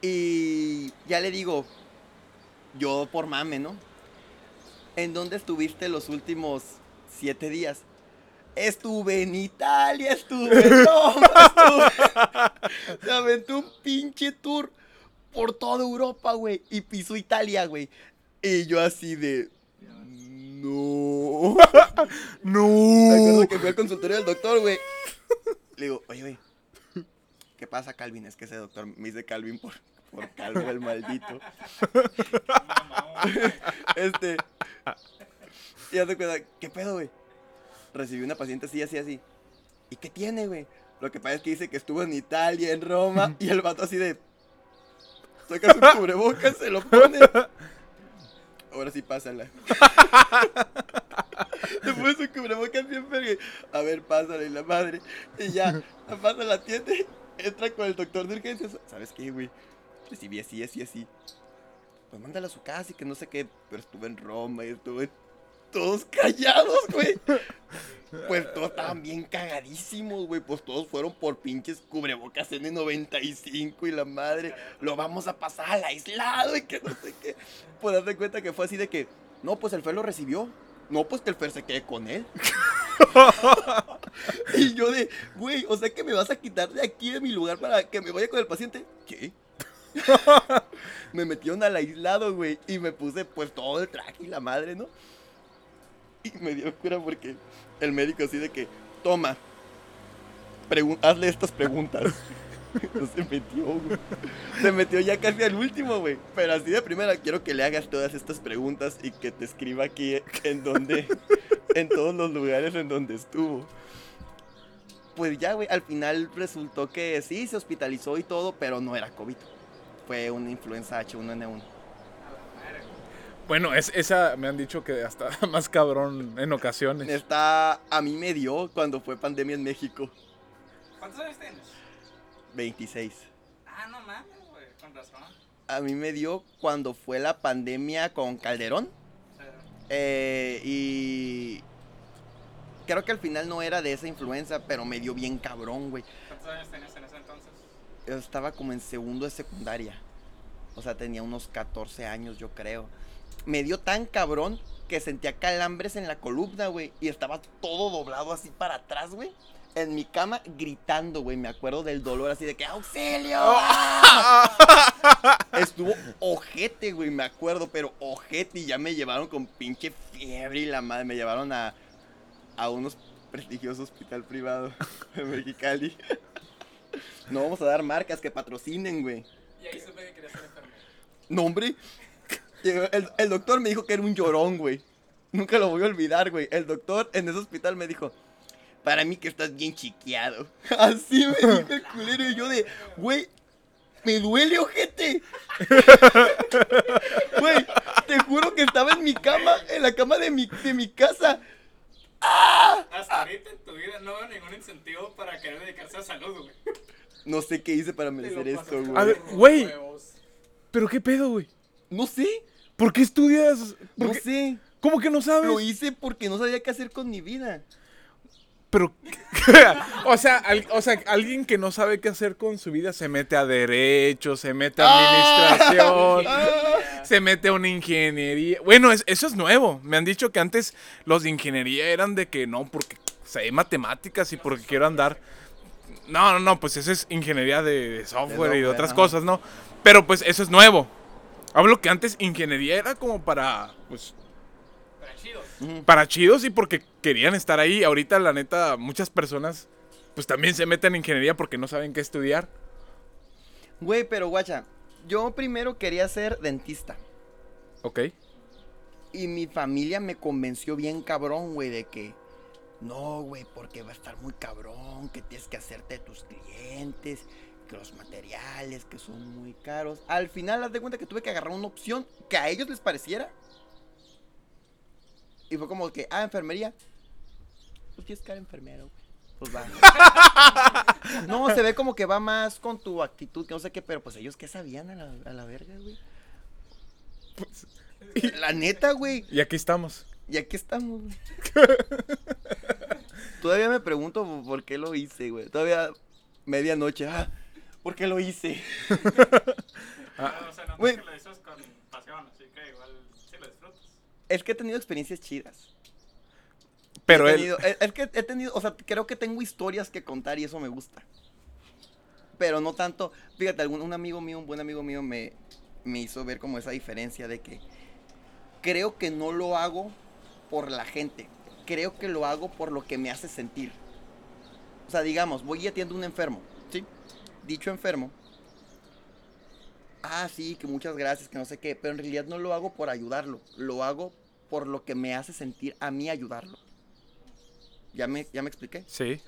Y ya le digo, yo por mame, ¿no? ¿En dónde estuviste los últimos siete días? Estuve en Italia, estuve en Roma, estuve... Se aventó un pinche tour por toda Europa, güey. Y pisó Italia, güey. Y yo así de... No. Me No. acuerdo que fui al consultorio del doctor, güey. Le digo, oye, güey. ¿Qué pasa, Calvin? Es que ese doctor me dice Calvin por, por calvo el maldito. Este. Y haz de cuenta, ¿qué pedo, güey? Recibí una paciente así, así, así. ¿Y qué tiene, güey? Lo que pasa es que dice que estuvo en Italia, en Roma, y el vato así de. Saca su cubrebocas, se lo pone. Ahora sí, pásala. Pone su cubrebocas bien verga. A ver, pásala y la madre. Y ya, la pasa, la atiende. Entra con el doctor de urgencias. ¿Sabes qué, güey? Recibí así, así, así. Pues mándala a su casa y que no sé qué. Pero estuve en Roma y estuve todos callados, güey. Pues todos estaban bien cagadísimos, güey. Pues todos fueron por pinches cubrebocas N95 y la madre. Lo vamos a pasar al aislado y que no sé qué. Pues date cuenta que fue así de que, no, pues el Fer lo recibió. No, pues que el Fer se quede con él. y yo de, güey, o sea que me vas a quitar de aquí de mi lugar para que me vaya con el paciente. ¿Qué? me metieron al aislado, güey, y me puse pues todo el traje y la madre, ¿no? Me dio cura porque el médico así de que, toma, hazle estas preguntas. Se metió. Se metió ya casi al último, güey. Pero así de primera, quiero que le hagas todas estas preguntas y que te escriba aquí en donde, en todos los lugares en donde estuvo. Pues ya, güey, al final resultó que sí, se hospitalizó y todo, pero no era COVID. Fue una influenza H1N1. Bueno, es, esa me han dicho que hasta más cabrón en ocasiones. Esta a mí me dio cuando fue pandemia en México. ¿Cuántos años tienes? 26. Ah, no mames, güey, con razón. A mí me dio cuando fue la pandemia con Calderón. O sea, Eh, y creo que al final no era de esa influenza, pero me dio bien cabrón, güey. ¿Cuántos años tenías en ese entonces? Yo estaba como en segundo de secundaria. O sea, tenía unos 14 años, yo creo. Me dio tan cabrón que sentía calambres en la columna, güey. Y estaba todo doblado así para atrás, güey. En mi cama gritando, güey. Me acuerdo del dolor así de que ¡Auxilio! Estuvo ojete, güey, me acuerdo, pero ojete. Y ya me llevaron con pinche fiebre y la madre. Me llevaron a, a unos prestigiosos hospital privado en Mexicali. No vamos a dar marcas que patrocinen, güey. Y ahí supe que quería ser enfermero. No, hombre. El, el doctor me dijo que era un llorón, güey. Nunca lo voy a olvidar, güey. El doctor en ese hospital me dijo, para mí que estás bien chiqueado. Así me dijo el culero y yo de, güey, me duele, ojete. Güey, te juro que estaba en mi cama, en la cama de mi, de mi casa. Hasta ahorita en tu vida no veo ningún incentivo para querer dedicarse a salud, güey. No sé qué hice para merecer esto, güey. A ver, güey. ¿Pero qué pedo, güey? No sé, ¿Por qué estudias? ¿Por no qué- sé. ¿Cómo que no sabes? Lo hice porque no sabía qué hacer con mi vida. Pero, o sea, al- o sea, alguien que no sabe qué hacer con su vida se mete a derecho, se mete a administración, Ah. se mete a una ingeniería. Bueno, es- eso es nuevo. Me han dicho que antes los de ingeniería eran de que no, porque sé matemáticas y porque quiero andar. No, no, no, pues eso es ingeniería de, de software y de otras ajá. cosas, ¿no? Pero pues eso es nuevo. Hablo que antes ingeniería era como para, pues, Pero chido. para chidos y porque querían estar ahí. Ahorita, la neta, muchas personas pues también se meten en ingeniería porque no saben qué estudiar. Güey, pero guacha, yo primero quería ser dentista. Ok. Y mi familia me convenció bien cabrón, güey, de que no, güey, porque va a estar muy cabrón, que tienes que hacerte de tus clientes, que los materiales, que son muy caros. Al final, haz de cuenta que tuve que agarrar una opción que a ellos les pareciera. Y fue como que, ah, enfermería. Pues quieres que enfermero, güey. Pues va. no, se ve como que va más con tu actitud, que no sé qué, pero pues ellos qué sabían a la, a la verga, güey. La neta, güey. Y aquí estamos. Y aquí estamos, güey. Todavía me pregunto por qué lo hice, güey. Todavía medianoche. Ah, ¿por qué lo hice? Pero, o sea, no que lo dices con pasión, así que igual sí lo disfrutas. Es que he tenido experiencias chidas. Pero he él. tenido- es, es que he tenido, o sea, creo que tengo historias que contar y eso me gusta. Pero no tanto, fíjate, algún, un amigo mío, un buen amigo mío me, me hizo ver como esa diferencia de que creo que no lo hago por la gente, creo que lo hago por lo que me hace sentir. O sea, digamos, voy y atiendo a un enfermo. Dicho enfermo. Ah, sí, que muchas gracias, que no sé qué, pero en realidad no lo hago por ayudarlo, lo hago por lo que me hace sentir a mí ayudarlo. ¿Ya me, ya me expliqué? Sí.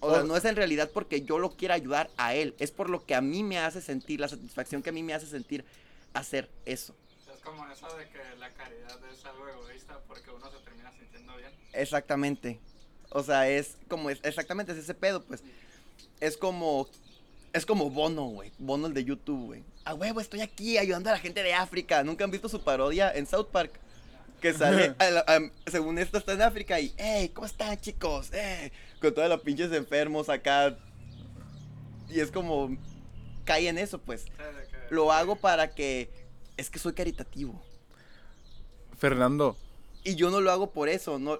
O sea, O- no es en realidad porque yo lo quiera ayudar a él, es por lo que a mí me hace sentir, la satisfacción que a mí me hace sentir hacer eso. Es como eso de que la caridad es algo egoísta porque uno se termina sintiendo bien. Exactamente. O sea, es como, es, exactamente, es ese pedo, pues. Es como, es como Bono, güey. Bono el de YouTube, güey. A huevo, estoy aquí ayudando a la gente de África. ¿Nunca han visto su parodia en South Park? Que sale, a la- a- según esto está en África y, hey, ¿cómo están chicos? Eh, con todos los pinches enfermos acá. Y es como, cae en eso, pues. Lo hago para que, es que soy caritativo. Fernando, Y yo no lo hago por eso, no.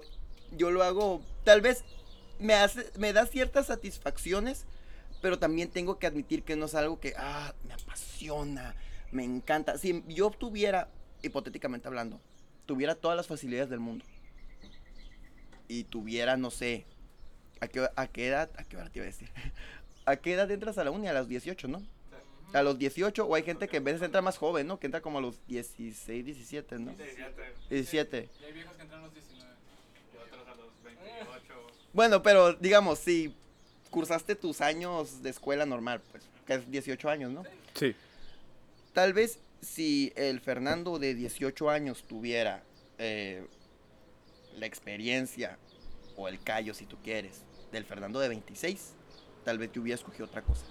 Yo lo hago, tal vez me hace, me da ciertas satisfacciones, pero también tengo que admitir que no es algo que, ah, me apasiona, me encanta. Si yo tuviera, hipotéticamente hablando, tuviera todas las facilidades del mundo y tuviera, no sé, ¿a qué, a qué edad, a qué hora te iba a decir? ¿A qué edad entras a la uni? A los 18, ¿no? A los 18, o hay gente que en veces entra más joven, ¿no? Que entra como a los 16, 17, ¿no? 17. 17. Y hay viejos que entran a los 19. Y otros a los 28. Bueno, pero digamos, si cursaste tus años de escuela normal, pues, que es 18 años, ¿no? sí. Tal vez si el Fernando de 18 años tuviera eh, la experiencia o el callo, si tú quieres, del Fernando de 26, tal vez yo hubiera escogido otra cosa.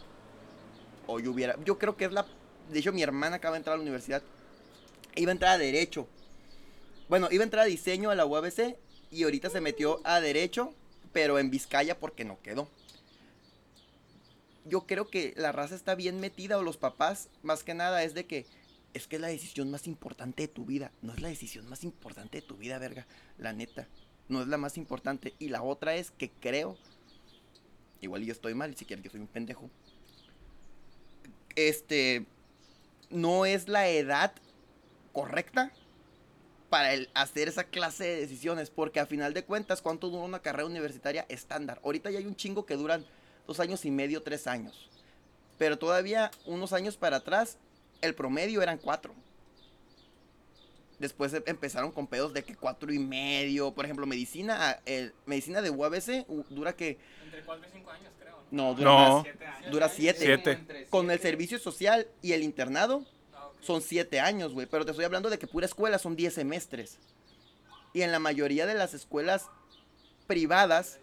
O yo hubiera, yo creo que es la, de hecho mi hermana acaba de entrar a la universidad, iba a entrar a Derecho. Bueno, iba a entrar a Diseño a la UABC y ahorita se metió a Derecho, pero en Vizcaya porque no quedó yo creo que la raza está bien metida o los papás, más que nada, es de que es que es la decisión más importante de tu vida. No es la decisión más importante de tu vida, verga. La neta. No es la más importante. Y la otra es que creo, igual yo estoy mal, si quieres yo soy un pendejo. Este, no es la edad correcta para hacer esa clase de decisiones. Porque a final de cuentas, ¿cuánto dura una carrera universitaria estándar? Ahorita ya hay un chingo que duran dos años y medio, tres años. Pero todavía unos años para atrás, el promedio eran cuatro. Después em- empezaron con pedos de que cuatro y medio. Por ejemplo, medicina, ah, el- medicina de UABC dura que. Entre 4 y 5 años, creo. No, dura No. más. Siete años. Dura siete. Siete. Con el servicio social y el internado Ah, son siete años, güey. Pero te estoy hablando de que pura escuela son 10 semestres. Y en la mayoría de las escuelas privadas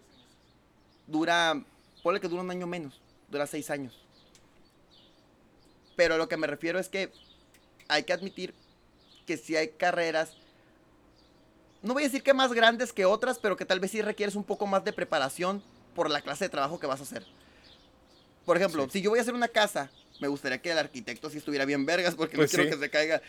dura, ponle que dura un año menos, dura seis años. Pero lo que me refiero es que hay que admitir que si hay carreras, no voy a decir que más grandes que otras, pero que tal vez sí requieres un poco más de preparación por la clase de trabajo que vas a hacer. Por ejemplo, si yo voy a hacer una casa, me gustaría que el arquitecto sí estuviera bien vergas, porque Pues no quiero sí. que se caiga.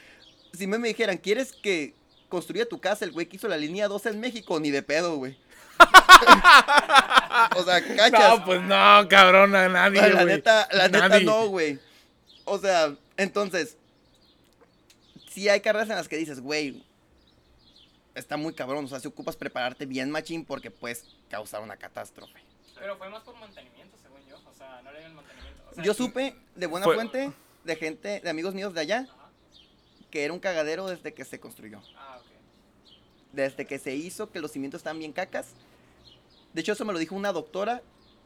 Si me, me dijeran, ¿quieres que construya tu casa el güey que hizo la línea 12 en México? Ni de pedo, güey. o sea, cachas. No, pues no, cabrón, a nadie, la neta, la neta no, güey. O sea, entonces, sí hay carreras en las que dices, güey, está muy cabrón. O sea, si ocupas prepararte bien, machín, porque puedes causar una catástrofe. Pero fue más por mantenimiento, según yo. O sea, no le dieron mantenimiento. O sea, Yo supe de buena Fue- fuente, de gente, de amigos míos de allá, Ajá. que era un cagadero desde que se construyó. Ah, ok. Desde que se hizo, que los cimientos estaban bien cacas. De hecho, eso me lo dijo una doctora,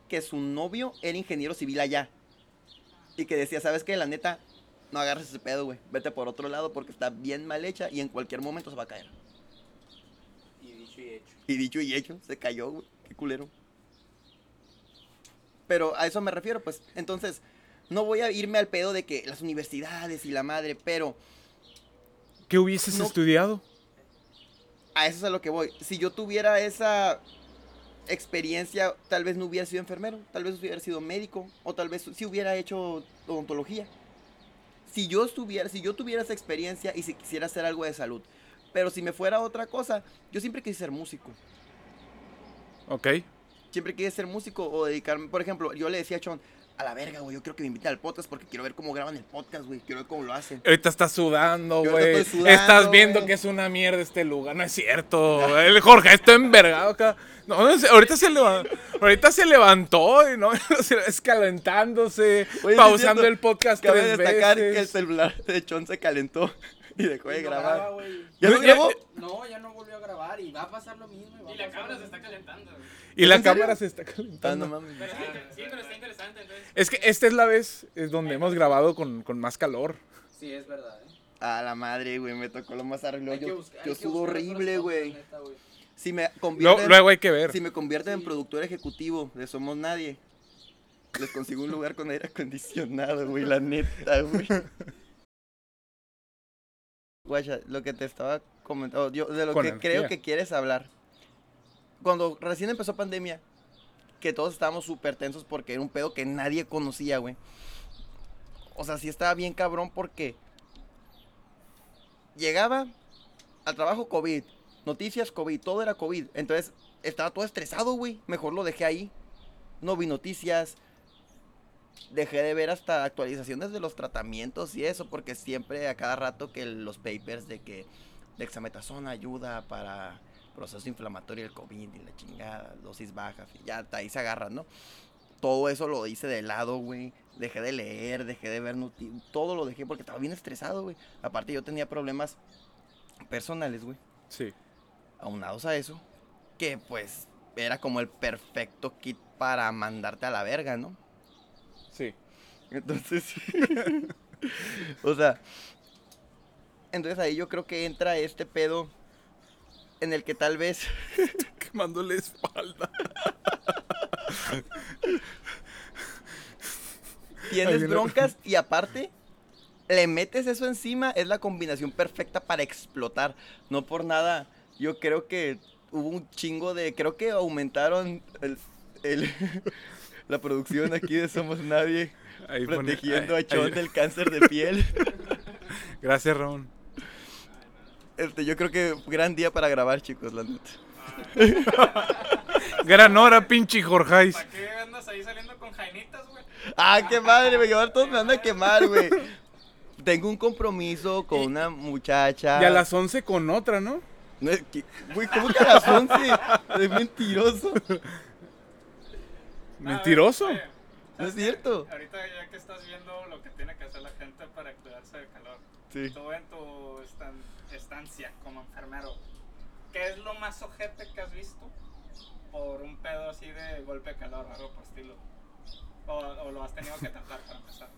que su novio era ingeniero civil allá. Y que decía, ¿sabes qué? La neta, no agarres ese pedo, güey. Vete por otro lado porque está bien mal hecha y en cualquier momento se va a caer. Y dicho y hecho. Y dicho y hecho, se cayó, güey. Qué culero. Pero a eso me refiero, pues. Entonces, no voy a irme al pedo de que las universidades y la madre, pero ¿Qué hubieses No. estudiado? a eso es a lo que voy. Si yo tuviera esa experiencia, tal vez no hubiera sido enfermero, tal vez hubiera sido médico, o tal vez sí hubiera hecho odontología. Si yo estuviera, si yo tuviera esa experiencia y si quisiera hacer algo de salud. Pero si me fuera otra cosa, yo siempre quise ser músico. Ok. Siempre quise ser músico o dedicarme. Por ejemplo, yo le decía a Chon, a la verga, güey, yo quiero que me inviten al podcast porque quiero ver cómo graban el podcast, güey. Quiero ver cómo lo hacen. Ahorita estás sudando, güey. Estás viendo que es una mierda este lugar. No es cierto. El Jorge está envergado acá. No, no sé, ahorita se levantó. Ahorita se levantó y no es calentándose, Oye, pausando el podcast Cabe tres destacar que el veces. celular de Chon se calentó y dejó de Y no grabar. graba. ¿Ya no Ya- grabó? No, ya no volvió a grabar y va a pasar lo mismo. Y la cámara se está calentando. güey. Y la cámara se está Ah, no calentando. mames. Pero sí, pero está interesante, entonces. Es que esta es la vez es donde hemos grabado con, con más calor. Sí, es verdad, eh. A la madre, güey, me tocó lo más arreglado. Yo, yo horrible, güey. Si me convierten, luego hay que ver. si me convierten en productor ejecutivo de Somos Nadie, les consigo un lugar con aire acondicionado, güey, la neta, güey. Guacha, lo que te estaba comentando, yo, de lo Con que energía. creo que quieres hablar. Cuando recién empezó pandemia, que todos estábamos súper tensos porque era un pedo que nadie conocía, güey. O sea, sí estaba bien cabrón porque llegaba al trabajo COVID, noticias COVID, todo era COVID. Entonces estaba todo estresado, güey. Mejor lo dejé ahí. No vi noticias. Dejé de ver hasta actualizaciones de los tratamientos y eso, porque siempre a cada rato que los papers de que dexametasona ayuda para proceso inflamatorio del COVID y la chingada, dosis bajas, y ya hasta ahí se agarran, ¿no? Todo eso lo hice de lado, güey. Dejé de leer, dejé de ver noticias, todo lo dejé porque estaba bien estresado, güey. Aparte yo tenía problemas personales, güey Sí. aunados a eso, que pues era como el perfecto kit para mandarte a la verga, ¿no? Sí. Entonces, o sea, entonces ahí yo creo que entra este pedo en el que tal vez Quemando la espalda. tienes broncas y aparte le metes eso encima, es la combinación perfecta para explotar. No por nada, yo creo que hubo un chingo de, creo que aumentaron el, el- la producción aquí de Somos Nadie, Ahí pone- protegiendo ahí- a Chon ahí- del cáncer de piel. Gracias, Ramón. Este, yo creo que gran día para grabar, chicos, la neta. Gran hora, pinche Jorgeis. ¿Para qué andas ahí saliendo con jainitas, güey? Ah, qué madre, me llevar todos me van a quemar, güey. Tengo un compromiso con una muchacha. Y a las 11 con otra, ¿no? No, es que- Güey, ¿cómo que a las 11? Es mentiroso. Mentiroso. Oye, No es cierto. Ahorita ya que estás viendo lo que tiene que hacer la gente para cuidarse del calor. Sí. Tú en tu estan- como enfermero, ¿qué es lo más ojete que has visto por un pedo así de golpe de calor o algo por estilo? O, o lo has tenido que tapar para empezar.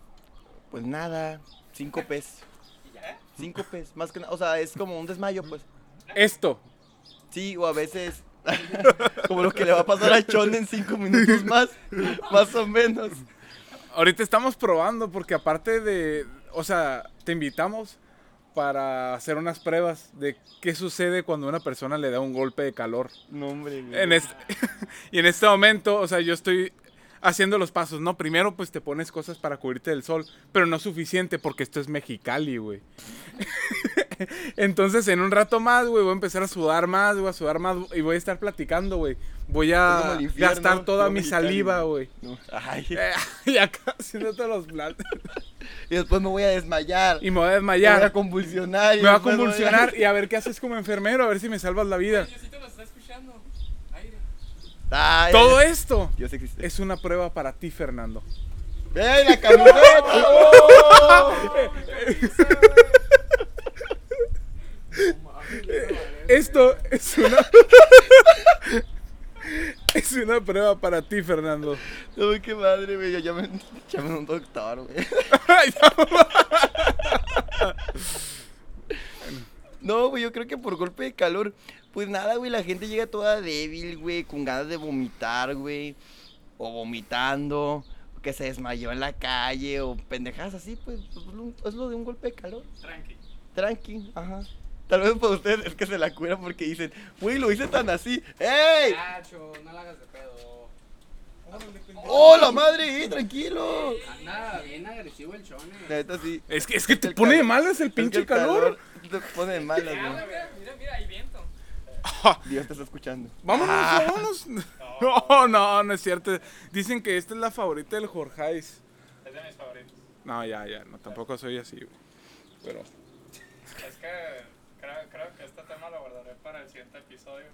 Pues nada, cinco pes. ¿Y ya? ¿Eh? Cinco pes, más que nada. O sea, es como un desmayo, pues. Esto. Sí, o a veces. como lo que le va a pasar a Chon en cinco minutos más. Más o menos. Ahorita estamos probando porque aparte de, o sea, te invitamos para hacer unas pruebas de qué sucede cuando una persona le da un golpe de calor. No, hombre. En este, y en este momento, o sea, yo estoy haciendo los pasos, ¿no? Primero, pues te pones cosas para cubrirte del sol, pero no suficiente porque esto es Mexicali, güey. Entonces, en un rato más, güey, voy a empezar a sudar más, voy a sudar más y voy a estar platicando, güey. Voy a infierno, gastar toda mi Mexicali, saliva, güey. No. Ay. y acá haciendo todos los planes. Y después me voy a desmayar. Y me voy a me voy a desmayar. convulsionar. y Me va a voy convulsionar y a ver qué haces como enfermero, a ver si me salvas la vida nos está escuchando. Aire. Ay, Todo esto Dios existe. es una prueba para ti, Fernando. ¡Ey, la camiseta! Esto es una. es una prueba para ti, Fernando. Uy, qué madre, güey. Ya me, llamen un doctor, güey. No, güey, yo creo que por golpe de calor, pues nada, güey, la gente llega toda débil, güey, con ganas de vomitar, güey, o vomitando, o que se desmayó en la calle, o pendejadas así, pues, pues, es lo de un golpe de calor. Tranqui. Tranqui, ajá. Tal vez para ustedes es que se la curan porque dicen, güey, lo hice tan así. ¡Ey! Nacho, no la hagas de pedo. ¡Oh, la madre! ¡Eh, tranquilo! Anda bien agresivo el chone. Neta sí. Es que, es que te El pone de calor- malas el Es que pinche el calor. Te pone de malas, Ah, güey. mira, mira, mira, hay viento. Dios te está escuchando. Vámonos, Ah. vámonos. No, no, no es cierto. Dicen que esta es la favorita del Jorgeis. Es de mis favoritos. No, ya, ya, no, tampoco soy así, güey. Pero, Es que creo, creo que este tema lo guardaré para el siguiente episodio.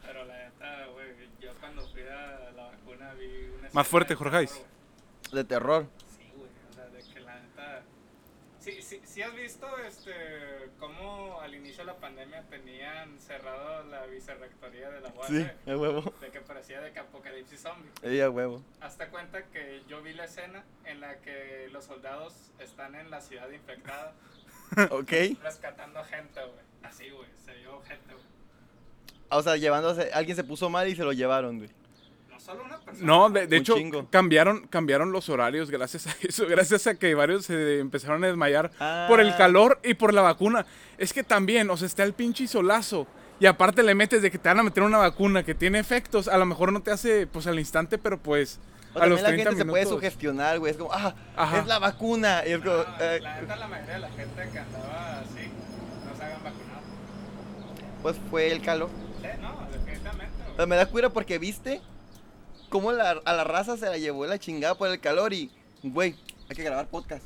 Pero la neta, güey, yo cuando fui a la vacuna vi una escena fuerte, güey. De terror. Sí, güey, o sea, de que la neta... Sí, sí, sí has visto este, cómo al inicio de la pandemia tenían cerrado la vicerrectoría de la UAP. Sí, a huevo. De que parecía de que apocalipsis zombie. Sí, a huevo. Hazte cuenta que yo vi la escena en la que los soldados están en la ciudad infectada Ok. rescatando gente, güey. Así, güey, se vio gente, güey. O sea, llevándose. Alguien se puso mal y se lo llevaron, güey. No solo una persona. no, de, de hecho, chingo. cambiaron, cambiaron los horarios gracias a eso, gracias a que varios se empezaron a desmayar Ah. por el calor y por la vacuna. Es que también, o sea, está el pinche solazo. Y aparte le metes de que te van a meter una vacuna que tiene efectos. A lo mejor no te hace, pues, al instante, pero pues, O a los también la 30 gente se puede minutos. sugestionar, güey. Es como, ah, Ajá. es la vacuna. Y es como, No, eh, la neta, la mayoría de la gente que andaba así no se habían vacunado. pues fue el calor. Sí, no, definitivamente, güey. me da cura porque viste cómo la- a la raza se la llevó la chingada por el calor y, güey, hay que grabar podcast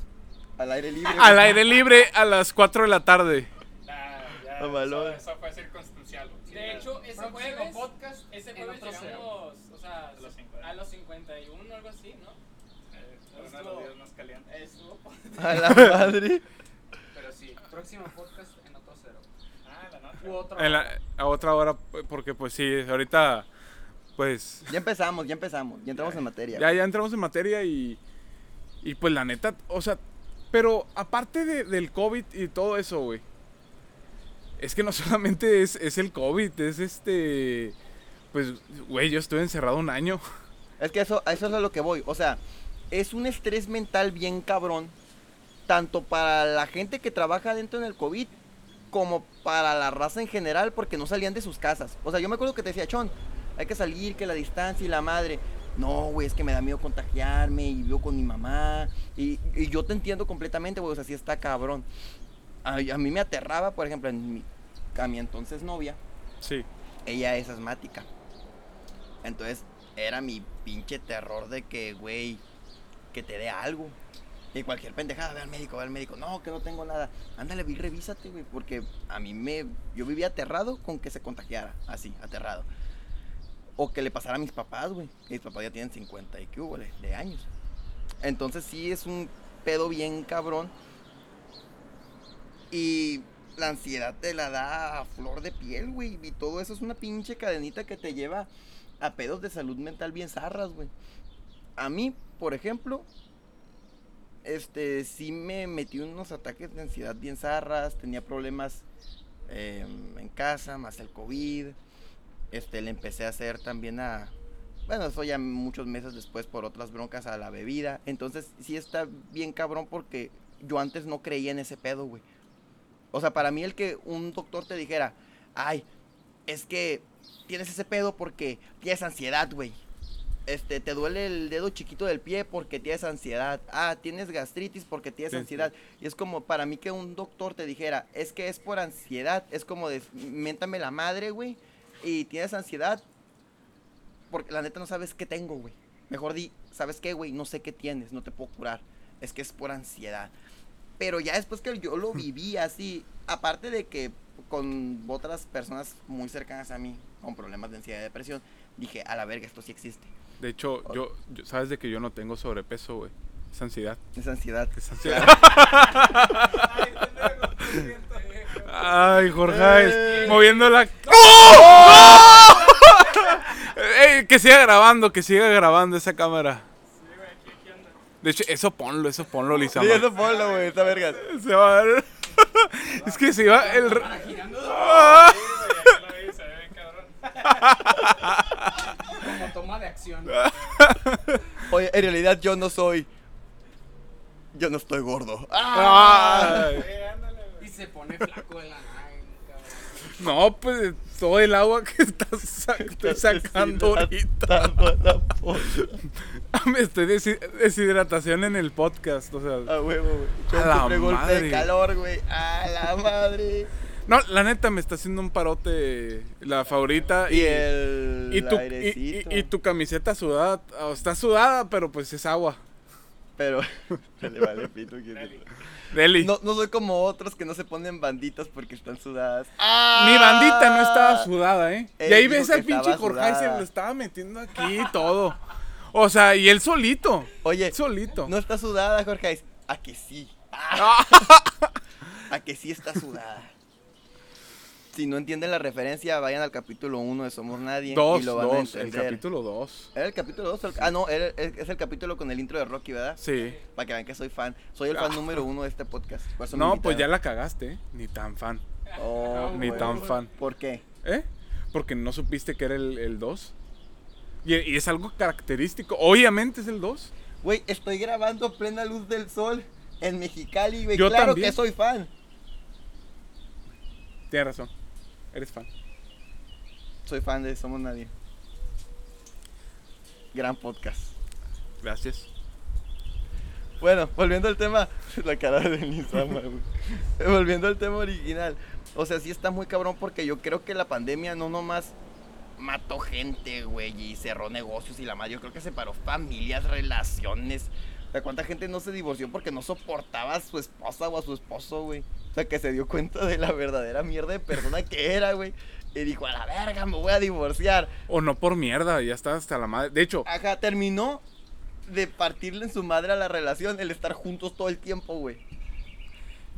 al aire libre. Al aire libre a las 4 de la tarde. Ya, ya, eso, eso fue circunstancial, güey. Sí, De hecho, ese Próximo jueves, podcast ese jueves llegamos, o sea, A los 50. a los 51 algo así, ¿no? Eh, uno de los días más calientes. Estuvo. A la madre. Pero sí, próximo podcast en otro cero. Ah, la noche. U otro. En la- a otra hora, porque pues sí, ahorita, pues, Ya empezamos, ya empezamos. Ya entramos en materia. ya, ya entramos en materia y, y pues la neta, o sea, pero aparte de- del COVID y todo eso, güey, es que no solamente es, es el COVID, es este, pues, güey, yo estuve encerrado un año. Es que eso, eso es a lo que voy. O sea, es un estrés mental bien cabrón. Tanto para la gente que trabaja dentro en el COVID, como para la raza en general, porque no salían de sus casas. O sea, yo me acuerdo que te decía, Chon, hay que salir, que la distancia y la madre. No, güey, es que me da miedo contagiarme y vivo con mi mamá. Y, y yo te entiendo completamente, güey, o sea, sí está cabrón. A, a mí me aterraba, por ejemplo, en mi, a mi entonces novia, Sí. ella es asmática. Entonces, era mi pinche terror de que, güey, que te dé algo. Y cualquier pendejada, ve al médico, ve al médico. No, que no tengo nada. Ándale, vi, revísate, güey. Porque a mí me. Yo vivía aterrado con que se contagiara. Así, aterrado. O que le pasara a mis papás, güey. Mis papás ya tienen 50 y qué hubo, de, años. Entonces, sí es un pedo bien cabrón. Y la ansiedad te la da a flor de piel, güey. Y todo eso es una pinche cadenita que te lleva a pedos de salud mental bien zarras, güey. A mí, por ejemplo, este, sí me metí unos ataques de ansiedad bien zarras. Tenía problemas eh, en casa, más el COVID. Este, le empecé a hacer también a... Bueno, eso ya muchos meses después por otras broncas a la bebida. Entonces, sí está bien cabrón porque yo antes no creía en ese pedo, güey. O sea, para mí el que un doctor te dijera, ay, es que tienes ese pedo porque tienes ansiedad, güey. Este, te duele el dedo chiquito del pie porque tienes ansiedad. Ah, tienes gastritis porque tienes Sí, sí. ansiedad. Y es como para mí que un doctor te dijera, es que es por ansiedad. Es como de, méntame la madre, güey. Y tienes ansiedad porque la neta no sabes qué tengo, güey. Mejor di, ¿sabes qué, güey? No sé qué tienes, no te puedo curar. Es que es por ansiedad. Pero ya después que yo lo viví así, aparte de que con otras personas muy cercanas a mí, con problemas de ansiedad y depresión, dije, a la verga, esto sí existe. De hecho, yo, yo- sabes de que yo no tengo sobrepeso, güey. Es ansiedad. Es ansiedad. Es ansiedad. Ay, Jorge, Eh. moviendo la. ¡Oh! Ey, que siga grabando, que siga grabando esa cámara. De hecho, eso ponlo, eso ponlo, Lisa. Sí, eso ponlo, güey, esta verga. Se va a ver. Es que se iba el. ¡Ah! Como toma de acción. Oye, en realidad yo no soy. Yo no estoy gordo. Ah. Se pone flaco de la nada. No, pues todo el agua que estás sa- estoy sacando ahorita. La polla. Me estoy desi- deshidratación en el podcast, o sea. A huevo, güey. A la golpe madre. de calor, güey. A la madre. No, la neta me está haciendo un parote la favorita. Y el y tu, y- airecito. y- y tu camiseta sudada, o está sudada, pero pues es agua. Pero, se le vale pito. que- Deli. No, no soy como otros que no se ponen banditas porque están sudadas. Mi bandita no estaba sudada, ¿eh? Él y ahí ves al pinche Jorge se lo estaba metiendo aquí y todo. O sea, y él solito. Oye, Solito. no está sudada, Jorge. A que sí. Ah. A que sí está sudada. Si no entienden la referencia, vayan al capítulo 1 de Somos Nadie Dos, y lo van dos, a el capítulo dos. ¿Era el capítulo 2? Ah, no, era- es el capítulo con el intro de Rocky, ¿verdad? Sí. Para que vean que soy fan. Soy el fan número uno de este podcast. No, pues ya la cagaste, ¿eh? Ni tan fan. Oh, Ni tan fan. ¿Por qué? ¿Eh? Porque no supiste que era el 2. Y, y es algo característico. Obviamente es el 2. Güey, estoy grabando a plena luz del sol en Mexicali, güey. Yo Claro también. que soy fan. Tienes razón. Eres fan. Soy fan de Somos Nadie. Gran podcast. Gracias. Bueno, volviendo al tema, la cara de Nisama, güey. Volviendo al tema original. O sea, sí está muy cabrón porque yo creo que la pandemia no nomás mató gente, güey, y cerró negocios y la madre. Yo creo que separó familias, relaciones. O sea, ¿cuánta gente no se divorció porque no soportaba a su esposa o a su esposo, güey? O sea, que se dio cuenta de la verdadera mierda de persona que era, güey. Y dijo, a la verga, me voy a divorciar. O no por mierda, ya está hasta la madre. De hecho, Ajá, terminó de partirle en su madre a la relación el estar juntos todo el tiempo, güey.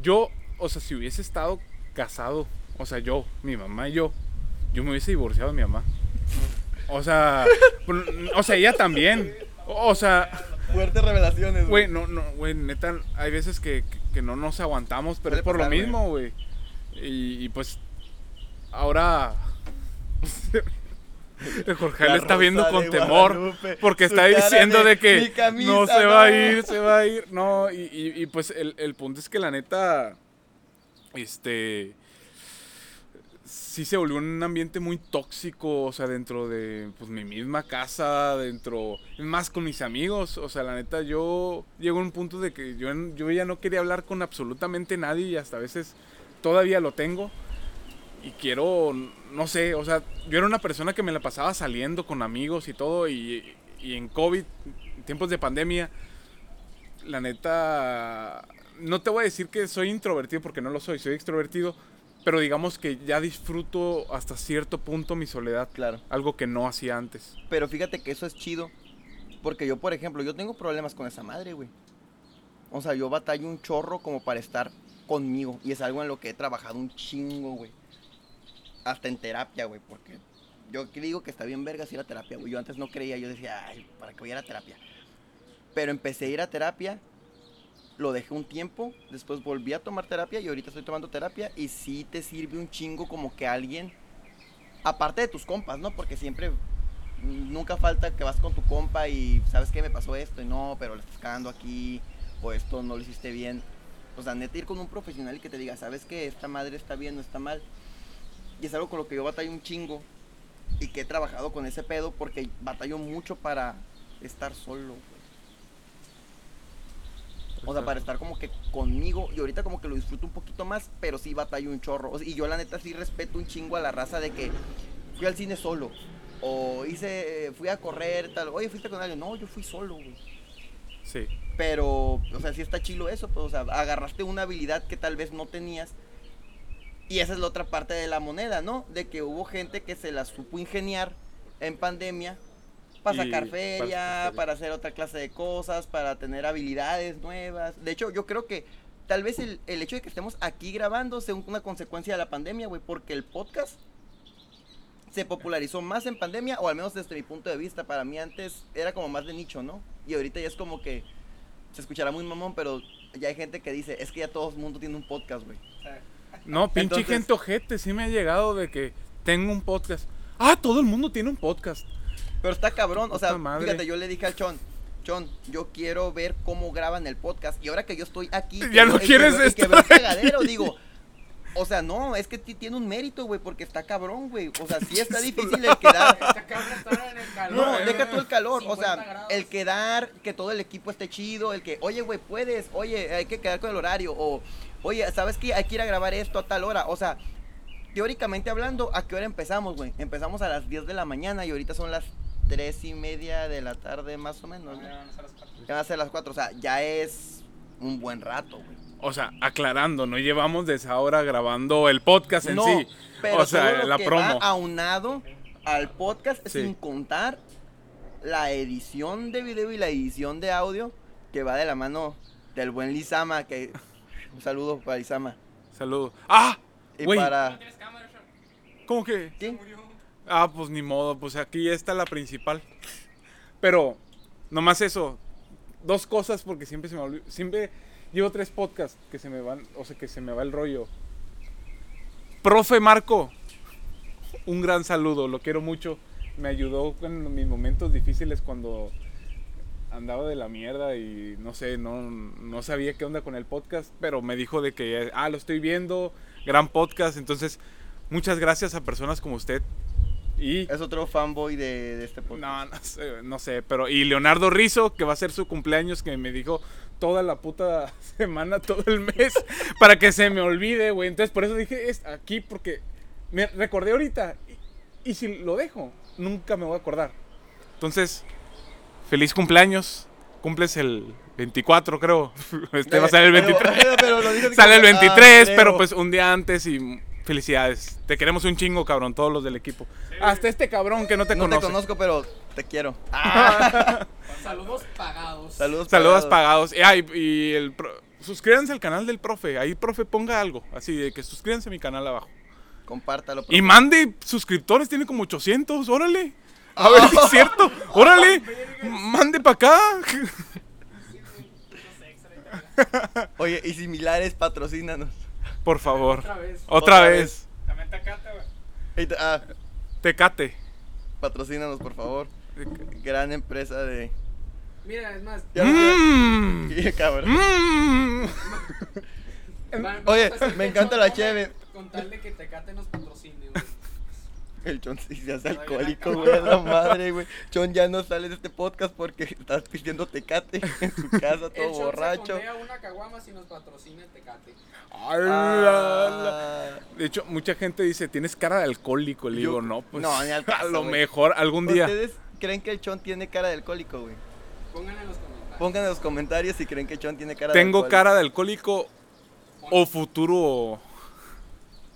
yo, o sea, si hubiese estado casado, o sea, yo, mi mamá y yo, yo me hubiese divorciado de mi mamá. O sea, o sea, ella también. O sea, Fuertes revelaciones, güey, no, no, güey, neta, hay veces que, que- que no nos aguantamos, pero es por lo pasar, güey. mismo, güey. Y, y, pues, ahora... El Jorge le está viendo con temor Guadalupe, porque está diciendo de, de, que "Mi camisa, no se va a no". ir, se va a ir. No, y, y- y, pues el, el punto es que la neta, este, sí se volvió un ambiente muy tóxico, o sea, dentro de pues, mi misma casa, dentro, más con mis amigos, o sea, la neta, yo llego a un punto de que yo, yo ya no quería hablar con absolutamente nadie y hasta a veces todavía lo tengo. Y quiero, no sé, o sea, yo era una persona que me la pasaba saliendo con amigos y todo, y, y en COVID, tiempos de pandemia, la neta, no te voy a decir que soy introvertido porque no lo soy, soy extrovertido, pero digamos que ya disfruto hasta cierto punto mi soledad, Claro. algo que no hacía antes. Pero fíjate que eso es chido. Porque yo, por ejemplo, yo tengo problemas con esa madre, güey. O sea, yo batallo un chorro como para estar conmigo. Y es algo en lo que he trabajado un chingo, güey. Hasta en terapia, güey. Porque yo digo que está bien vergas ir a terapia, güey. Yo antes no creía, yo decía, ay, ¿para qué voy a ir a terapia? Pero empecé a ir a terapia. Lo dejé un tiempo, después volví a tomar terapia y ahorita estoy tomando terapia y sí te sirve un chingo como que alguien, aparte de tus compas, ¿no? Porque siempre nunca falta que vas con tu compa y sabes que me pasó esto y no, pero le estás cagando aquí o esto no lo hiciste bien. O sea, neta ir con un profesional y que te diga, sabes que esta madre está bien o está mal. Y es algo con lo que yo batallo un chingo y que he trabajado con ese pedo porque batallo mucho para estar solo. O sea, para estar como que conmigo y ahorita como que lo disfruto un poquito más, pero sí batallo un chorro. O sea, y yo la neta sí respeto un chingo a la raza de que fui al cine solo. O hice, fui a correr, tal. Oye, ¿fuiste con alguien? No, yo fui solo, güey. Sí. Pero, o sea, sí está chilo eso, pues, o sea, agarraste una habilidad que tal vez no tenías. Y esa es la otra parte de la moneda, ¿no? De que hubo gente que se la supo ingeniar en pandemia para sacar feria, para hacer otra clase de cosas, para tener habilidades nuevas. De hecho, yo creo que tal vez el, el hecho de que estemos aquí grabando sea una consecuencia de la pandemia, güey, porque el podcast se popularizó más en pandemia, o al menos desde mi punto de vista, para mí antes era como más de nicho, ¿no? Y ahorita ya es como que se escuchará muy mamón, pero ya hay gente que dice, es que ya todo el mundo tiene un podcast, güey. No, pinche Entonces- gente ojete, sí me ha llegado de que tengo un podcast. Ah, todo el mundo tiene un podcast. Pero está cabrón, o sea, madre. fíjate, yo le dije al Chon, Chon, yo quiero ver cómo graban el podcast. Y ahora que yo estoy aquí, que Ya no que quieres que estar el aquí. cagadero, digo, o sea, no, es que ti- tiene un mérito, güey, porque está cabrón, güey. O sea, sí está difícil el quedar. Está cabrón estar en el calor. No, eh, deja tú el calor, o 50 sea, grados. el quedar, que todo el equipo esté chido, el que, oye, güey, puedes, oye, hay que quedar con el horario, o, oye, ¿sabes qué? Hay que ir a grabar esto a tal hora, o sea, teóricamente hablando, ¿a qué hora empezamos, güey? Empezamos a las 10 de la mañana y ahorita son las 3 y media de la tarde, más o menos, güey. Ya van a ser las cuatro. Ya van a ser las 4, o sea, ya es un buen rato, güey. O sea, aclarando, no llevamos desde ahora grabando el podcast en no, sí. pero o sea, todo lo la que promo. va aunado al podcast Sí. sin contar la edición de video y la edición de audio que va de la mano del buen Lizama, que un saludo para Lizama. Saludos. ¡Ah! Y ¿No para? ¿cómo que? ¿Quién? Ah, pues ni modo, pues aquí está la principal. Pero, nomás eso. Dos cosas porque siempre se me olvida. Siempre llevo tres podcasts que se me van, o sea, que se me va el rollo. Profe Marco, un gran saludo, lo quiero mucho. Me ayudó en mis momentos difíciles cuando andaba de la mierda y no sé, no, no sabía qué onda con el podcast, pero me dijo de que, ah, lo estoy viendo, gran podcast, entonces muchas gracias a personas como usted. Y Es otro fanboy de, de este podcast. no, no sé, no sé, pero y Leonardo Rizzo, que va a ser su cumpleaños, que me dijo toda la puta semana, todo el mes, para que se me olvide, güey. Entonces por eso dije es aquí, porque me recordé ahorita. Y, y si lo dejo, nunca me voy a acordar. Entonces, feliz cumpleaños. Cumples el 24, creo. Este va a ser el Pero- 23. pero lo dijo así Sale el como, ah, 23, pero pues un día antes y felicidades. Te queremos un chingo, cabrón, todos los del equipo. Hasta este cabrón que no te no conoce. te conozco, pero te quiero. Saludos pagados. Saludos. Saludos pagados. pagados. Y, ay, y el pro- suscríbanse al canal del profe. Ahí, profe, ponga algo. Así de que suscríbanse a mi canal abajo. Compártalo. Y mande suscriptores, tiene como 800. Órale. A ver si es cierto. Órale. Mande para acá. Oye, y similares, patrocínanos. Por favor. Otra vez. Otra Otra vez. También Tacate, güey. Ah, Tecate. patrocínanos, por favor. Gran empresa de. Mira, es más. Ya no Mmm. cabrón. Mmm. va- Oye, me encanta la cheve. Con tal de que Tecate nos patrocine, güey. El Chon sí se hace alcohólico, la güey. a La madre, güey. Chon ya no sale de este podcast porque estás pidiendo tecate en su casa, El todo Chon borracho. se una caguama si nos patrocina Tecate. Ah, De hecho, mucha gente dice, tienes cara de alcohólico. Le Yo- digo, no, pues no, ni al a lo mejor algún día. ¿Ustedes creen que el Chon tiene cara de alcohólico, güey? Pongan en los comentarios. Pongan en los comentarios si creen que Chon tiene cara Tengo de alcohólico. cara de alcohólico o futuro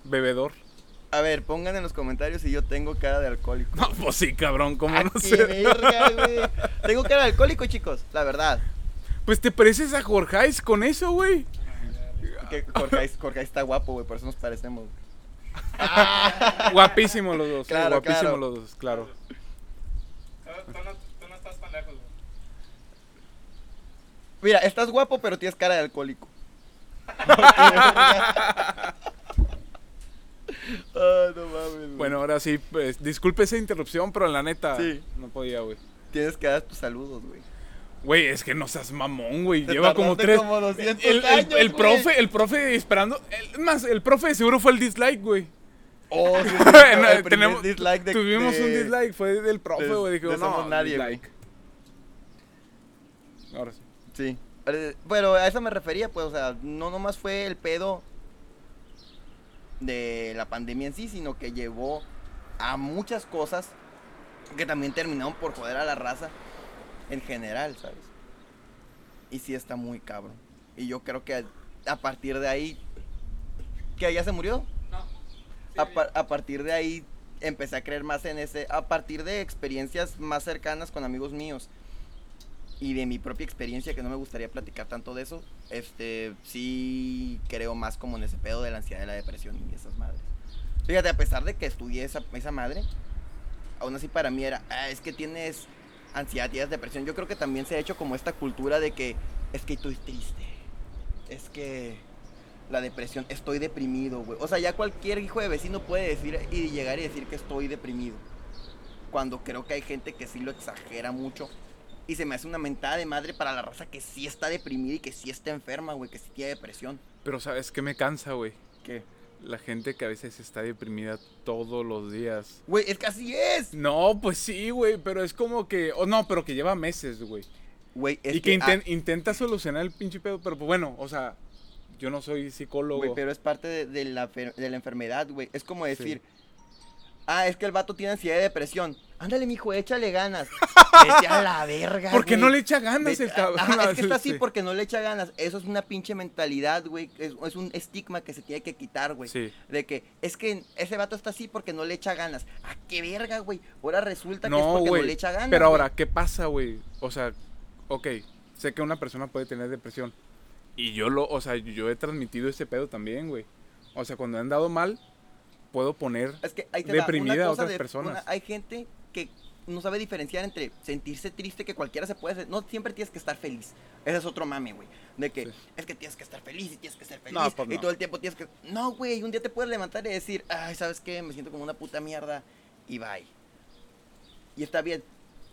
bebedor. A ver, pongan en los comentarios si yo tengo cara de alcohólico. No, pues sí, cabrón, ¿cómo no sé? verga, güey. Tengo cara de alcohólico, chicos, la verdad. Pues te pareces a Jorgeis con eso, güey. Que Jorge, Jorge está guapo, güey, por eso nos parecemos. güey. Guapísimos los dos, sí, Claro, guapísimos claro. los dos, claro. Tú, tú no, tú no estás tan lejos, güey. Mira, estás guapo, pero tienes cara de alcohólico. Ay, no mames. güey. Bueno, ahora sí, pues, disculpe esa interrupción, pero la neta, Sí. no podía, güey. Tienes que dar tus saludos, güey. Güey, es que no seas mamón, güey. Lleva como tres. como 200 el, el- años, el profe, el profe esperando. el- más, el profe seguro fue el dislike, güey. Oh, sí, No, el tenemos- dislike de- tuvimos de- un dislike, fue del profe, güey. Dijo, de no, Nadie, güey". dislike. Ahora sí. Sí. Pero a eso me refería, pues, o sea, no nomás fue el pedo de la pandemia en sí, sino que llevó a muchas cosas que también terminaron por joder a la raza en general, ¿sabes? Y sí está muy cabrón. Y yo creo que a, a partir de ahí, que ya se murió, No. Sí, a, par- a partir de ahí empecé a creer más en ese, a partir de experiencias más cercanas con amigos míos y de mi propia experiencia, que no me gustaría platicar tanto de eso, este, sí creo más como en ese pedo de la ansiedad, de la depresión y esas madres. Fíjate, a pesar de que estudié esa, esa madre, aún así para mí era, "Ah, es que tienes ansiedad, tienes depresión. Yo creo que también se ha hecho como esta cultura de que es que estoy triste, es que la depresión, estoy deprimido, güey. O sea, ya cualquier hijo de vecino puede decir y llegar y decir que estoy deprimido. Cuando creo que hay gente que sí lo exagera mucho. Y se me hace una mentada de madre para la raza que sí está deprimida y que sí está enferma, güey, que sí tiene depresión. Pero ¿sabes qué me cansa, güey? ¿Qué? La gente que a veces está deprimida todos los días. Güey, es que así es. No, pues sí, güey, pero es como que... O no, pero que lleva meses, güey. Güey, es Y que, que... inten- ah, intenta solucionar el pinche pedo, pero pues bueno, o sea, yo no soy psicólogo. Güey, pero es parte de, de la, de la enfermedad, güey. Es como decir, ah, es que el vato tiene ansiedad y depresión. Ándale, mijo, échale ganas. Vete a la verga, ¿Por qué güey. no le echa ganas Vete- el cabrón? Ajá, es que está así Sí. porque no le echa ganas. Eso es una pinche mentalidad, güey. Es, es un estigma que se tiene que quitar, güey. Sí. De que es que ese vato está así porque no le echa ganas. ¿A qué verga, güey? Ahora resulta que es porque güey. no le echa ganas. pero güey. ahora, ¿qué pasa, güey? O sea, ok, sé que una persona puede tener depresión. Y yo lo, o sea, yo he transmitido ese pedo también, güey. O sea, cuando he andado mal, puedo poner... Es que deprimida a otras de- personas. una- hay gente que no sabe diferenciar entre sentirse triste, que cualquiera se puede... No siempre tienes que estar feliz. Ese es otro mame, güey. De que Sí. es que tienes que estar feliz y tienes que ser feliz. No, pues y no. todo el tiempo tienes que... No, güey, un día te puedes levantar y decir, ay, ¿sabes qué? Me siento como una puta mierda. Y bye. Y está bien.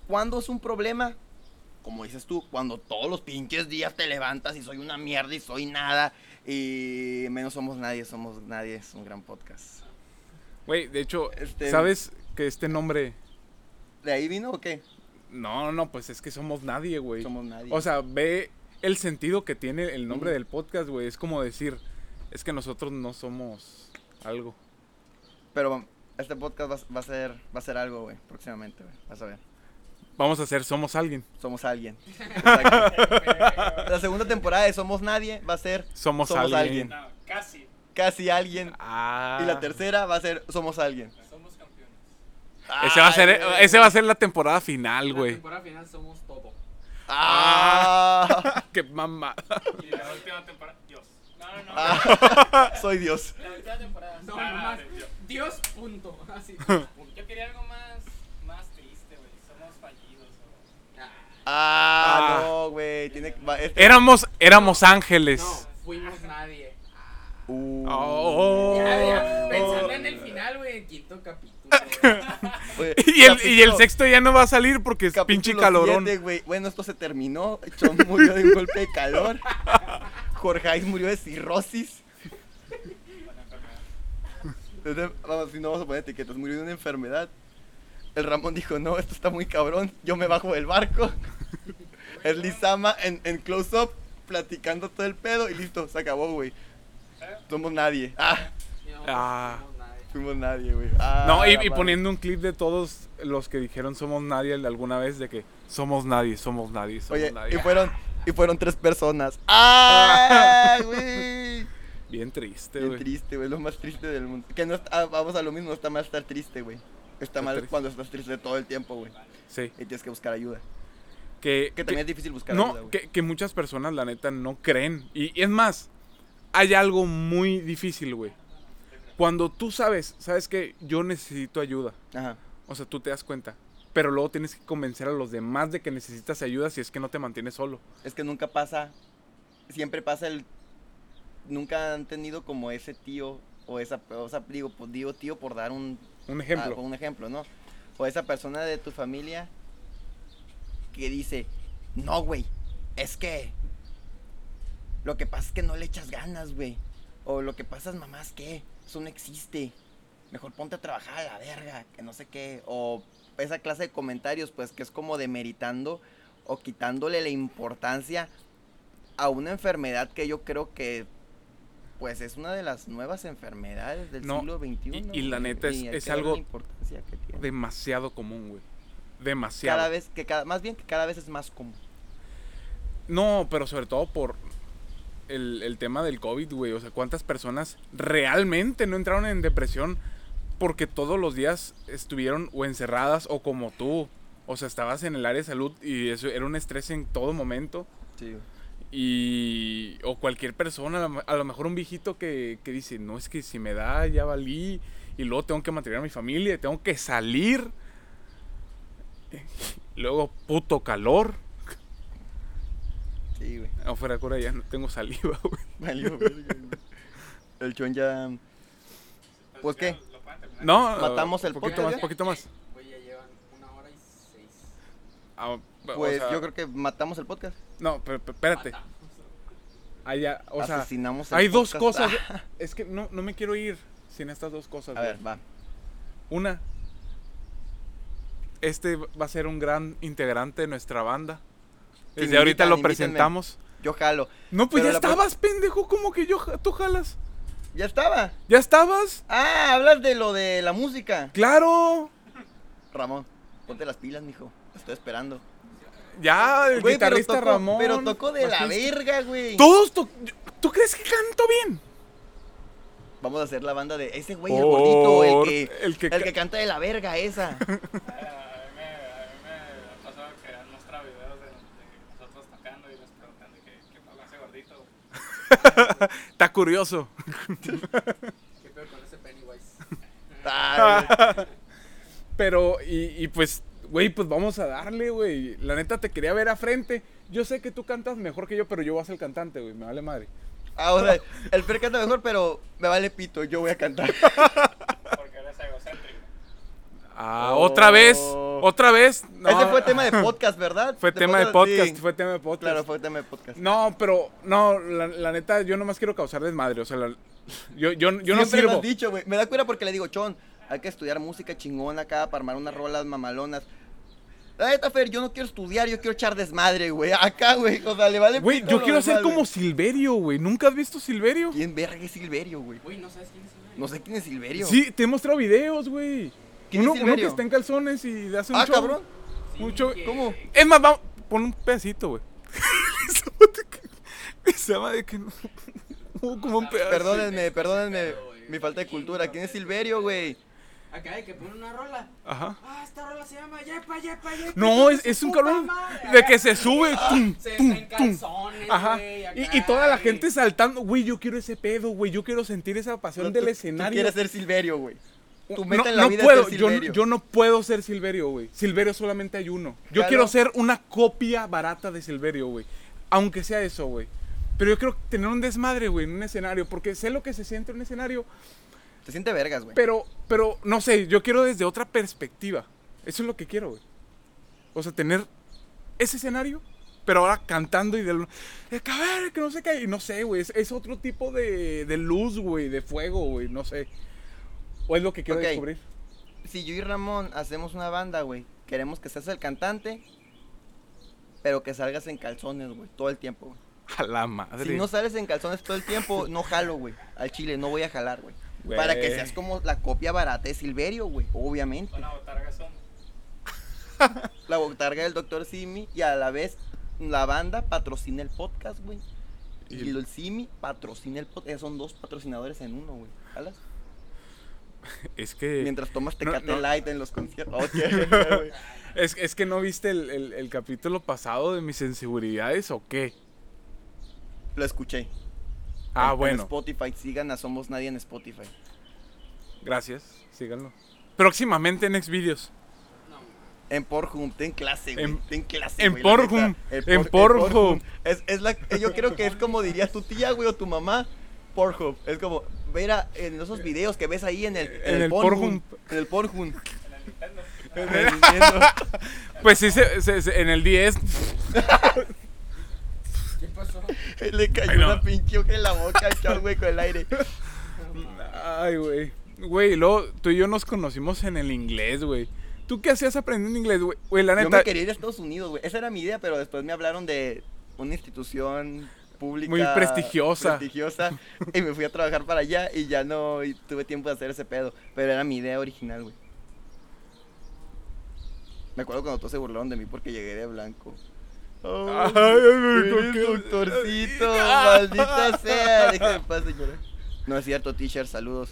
¿Cuándo es un problema? Como dices tú, cuando todos los pinches días te levantas y soy una mierda y soy nada. Y menos somos nadie, somos nadie. Es un gran podcast. Güey, de hecho, Este- ¿sabes que este nombre... ¿De ahí vino o qué? No, no, pues es que somos nadie, güey. Somos nadie. O sea, ve el sentido que tiene el nombre del podcast, güey. Es como decir, es que nosotros no somos algo. Pero este podcast va, va a ser va a ser algo, güey, próximamente, güey. Vas a ver. Vamos a ser Somos Alguien. Somos alguien. Exacto. La segunda temporada de Somos Nadie va a ser Somos, Somos alguien. alguien. No, casi. Casi alguien. Ah. Y la tercera va a ser Somos alguien. Somos campeones. Ese va a ser, Ay, güey. ese va a ser la temporada final, La güey. temporada final somos todo. Ah, Qué mamá. Y la última temporada, Dios. No, no, no. Ah, soy Dios. La última temporada. No, Ah, nomás. Dios. Dios, punto. Así. Yo quería algo más, más triste, güey. Somos fallidos. Ah, Ah. no, güey. Tiene este- Éramos, éramos ángeles. No, fuimos nadie. Uh, Oh. Ya, ya, pensando en el final, güey, el quinto capítulo. Y el, y el sexto ya no va a salir porque es pinche calorón. siete. Bueno, esto se terminó. Chon murió de un golpe de calor. Jorge murió de cirrosis. Entonces, Vamos, si no vamos a poner etiquetas, murió de una enfermedad. El Ramón dijo, no, esto está muy cabrón, yo me bajo del barco. El Lizama en, en close-up, platicando todo el pedo y listo, se acabó, güey. Somos nadie. Ah, No, Ah. fuimos nadie. güey. Ah, No, y, y poniendo un clip de todos los que dijeron somos nadie alguna vez de que somos nadie, somos nadie, somos Oye, nadie. y fueron, y fueron tres personas. ¡Ah, güey! Bien triste, Bien güey. triste, güey, lo más triste del mundo. Que no está, ah, vamos a lo mismo, no está mal estar triste, güey. Está Está mal triste. cuando estás triste todo el tiempo, güey. Sí. Y tienes que buscar ayuda. Que, Que también es difícil buscar no, ayuda, güey. que, que muchas personas, la neta, no creen. Y, y es más, hay algo muy difícil, güey. Cuando tú sabes, sabes que yo necesito ayuda. Ajá. O sea, tú te das cuenta. Pero luego tienes que convencer a los demás de que necesitas ayuda si es que no te mantienes solo. Es que nunca pasa, siempre pasa el... Nunca han tenido como ese tío o esa, o sea, digo, pues digo tío por dar un, Un ejemplo. ah, un ejemplo, ¿no? O esa persona de tu familia que dice, no, güey, es que lo que pasa es que no le echas ganas, güey. O lo que pasa es, mamá, es que eso no existe. Mejor ponte a trabajar a la verga, que no sé qué. O esa clase de comentarios, pues, que es como demeritando o quitándole la importancia a una enfermedad que yo creo que, pues, es una de las nuevas enfermedades del No, siglo XXI. y- y la neta es- es algo. Demasiado común, güey. Demasiado. Cada vez, que cada, más bien que cada vez es más común. No, pero sobre todo por el, el tema del COVID, güey. O sea, ¿cuántas personas realmente no entraron en depresión porque todos los días estuvieron o encerradas o como tú? O sea, estabas en el área de salud y eso era un estrés en todo momento. Sí, Y. O cualquier persona, a lo- mejor un viejito que, que dice: No, es que si me da, ya valí. Y luego tengo que mantener a mi familia, tengo que salir. Luego, puto calor. Sí, güey. Afuera de cura ya no tengo saliva, güey. Valió, verga, güey. El chon ya. Pues, ¿qué? No, ¿Matamos el poquito podcast más, ya? poquito más. Güey, ya llevan una hora y seis. Ah, o Pues sea, yo creo que matamos el podcast. No, pero, pero espérate. Ya- o sea, Asesinamos el hay dos cosas. Es que no, no me quiero ir sin estas dos cosas. A güey. ver, va. Una, este va a ser un gran integrante de nuestra banda. Desde ahorita lo invítenme. presentamos. yo jalo. No, pues Pero ya estabas, pendejo. ¿Cómo que yo, tú jalas? Ya estaba. ¿Ya estabas? Ah, hablas de lo de la música. Claro. Ramón, ponte las pilas, mijo. Estoy esperando. Ya, el Güey, pero guitarrista tocó- Ramón. Pero tocó de la verga, güey. Todos to- ¿Tú crees que canto bien? Vamos a hacer la banda de ese güey, el gordito, el que, el que el que canta de la verga esa. A mí, me, a mí me ha pasado que han mostrado videos de, de nosotros tocando y les preguntan de qué, qué pasa ese gordito. güey. Está curioso. ¿Qué peor con ese Pennywise? Pero, y, y pues, güey, pues vamos a darle, güey. La neta te quería ver a frente. Yo sé que tú cantas mejor que yo, pero yo voy a ser el cantante, güey. Me vale madre. Ah, o sea, el Fer canta mejor, pero me vale pito, yo voy a cantar. Porque eres egocéntrico. Ah, Oh. otra vez. Otra vez. No, Ese fue tema de podcast, ¿verdad? Fue tema de podcast, sí. fue tema de podcast. Claro, fue tema de podcast. No, pero, no, la, la neta, yo nomás quiero causar desmadre. O sea, la- yo, yo, yo no Siempre lo sirvo. has dicho, güey. Me da cuenta porque le digo, Chon, hay que estudiar música chingona acá para armar unas rolas mamalonas. La neta, Fer, yo no quiero estudiar, yo quiero echar desmadre, güey. Acá, güey. O sea, le vale Güey, yo quiero ser como güey. Silverio, güey. ¿Nunca has visto Silverio? ¿Quién verga es Silverio, güey? Uy, no sabes quién es güey? No sé quién es Silverio. Sí, te he mostrado videos, güey. ¿Quién Uno, es uno que está en calzones y hace un Ah, show. cabrón. Mucho- que- ¿Cómo? Es más, vamos, pon un pedacito, güey. Esa madre que no. no, como un pedazo. Perdónenme, perdónenme mi falta de cultura. ¿Quién es Silverio, güey? Acá hay que poner una rola. Ajá. Ah, esta rola se llama Yepa, Yepa, Yepa. No, es, de es un cabrón madre. de que se sube. tum, Se tum, está en calzones, Ajá. güey, acá, Y, y toda la gente saltando. Güey, yo quiero ese pedo, güey. Yo quiero sentir esa pasión Tú- del tú- escenario. Tú quieres ser Silverio, güey. Tu No, meta en la no vida puedo, es ser yo, yo no puedo ser Silverio, güey. Silverio solamente hay uno. Yo quiero ser una copia barata de Silverio, güey. Aunque sea eso, güey. Pero yo quiero tener un desmadre, güey, en un escenario. Porque sé lo que se siente en un escenario. Te siente vergas, güey. Pero, pero, no sé, yo quiero desde otra perspectiva. Eso es lo que quiero, güey. O sea, tener ese escenario, pero ahora cantando y de... de ver, que no sé qué. Y no sé, güey. Es, es otro tipo de, de luz, güey, de fuego, güey. No sé. O es lo que quiero Ok. descubrir. Si yo y Ramón hacemos una banda, güey, queremos que seas el cantante, pero que salgas en calzones, güey, todo el tiempo, güey. A la madre. Si no sales en calzones todo el tiempo, no jalo, güey. Al chile, no voy a jalar, güey. Para que seas como la copia barata de Silverio, güey, obviamente. Una botarga son. La botarga del Dr. Simi y a la vez la banda patrocina el podcast, güey. Y Y- el Simi patrocina el podcast. Son dos patrocinadores en uno, güey. ¿Jalas? Es que. Mientras tomas Tecate no. Light en los conciertos. Ok, güey. Es, es que no viste el, el- el capítulo pasado de mis inseguridades o qué. Lo escuché. Ah, En- en bueno. Spotify, sigan a Somos Nadie en Spotify. Gracias. Síganlo. Próximamente en Xvideos. En Pornhub, ten clase, güey. En- ten clase, en Pornhub, en Pornhub. Es, es la, yo creo que es como diría tu tía, güey, o tu mamá. Pornhub. Es como, ver a- en esos videos que ves ahí en el, En. En el el. En el. Pues sí, se- se- se- en el 10. ¿Qué pasó? Le cayó Ay, no. una pinche en la boca al chavo, güey, con el aire. Ay, güey. Güey, luego tú y yo nos conocimos en el inglés, güey. ¿Tú qué hacías aprendiendo inglés, güey? Güey, la Yo neta. me quería ir a Estados Unidos, güey. Esa era mi idea, pero después me hablaron de una institución pública. Muy prestigiosa. prestigiosa, y me fui a trabajar para allá y ya no y tuve tiempo de hacer ese pedo. Pero era mi idea original, güey. Me acuerdo cuando todos se burlaron de mí porque llegué de blanco. Oh, Ay, ay, ¿con eres doctorcito, maldita sea. Déjame paz, señora. No es cierto, teacher, saludos.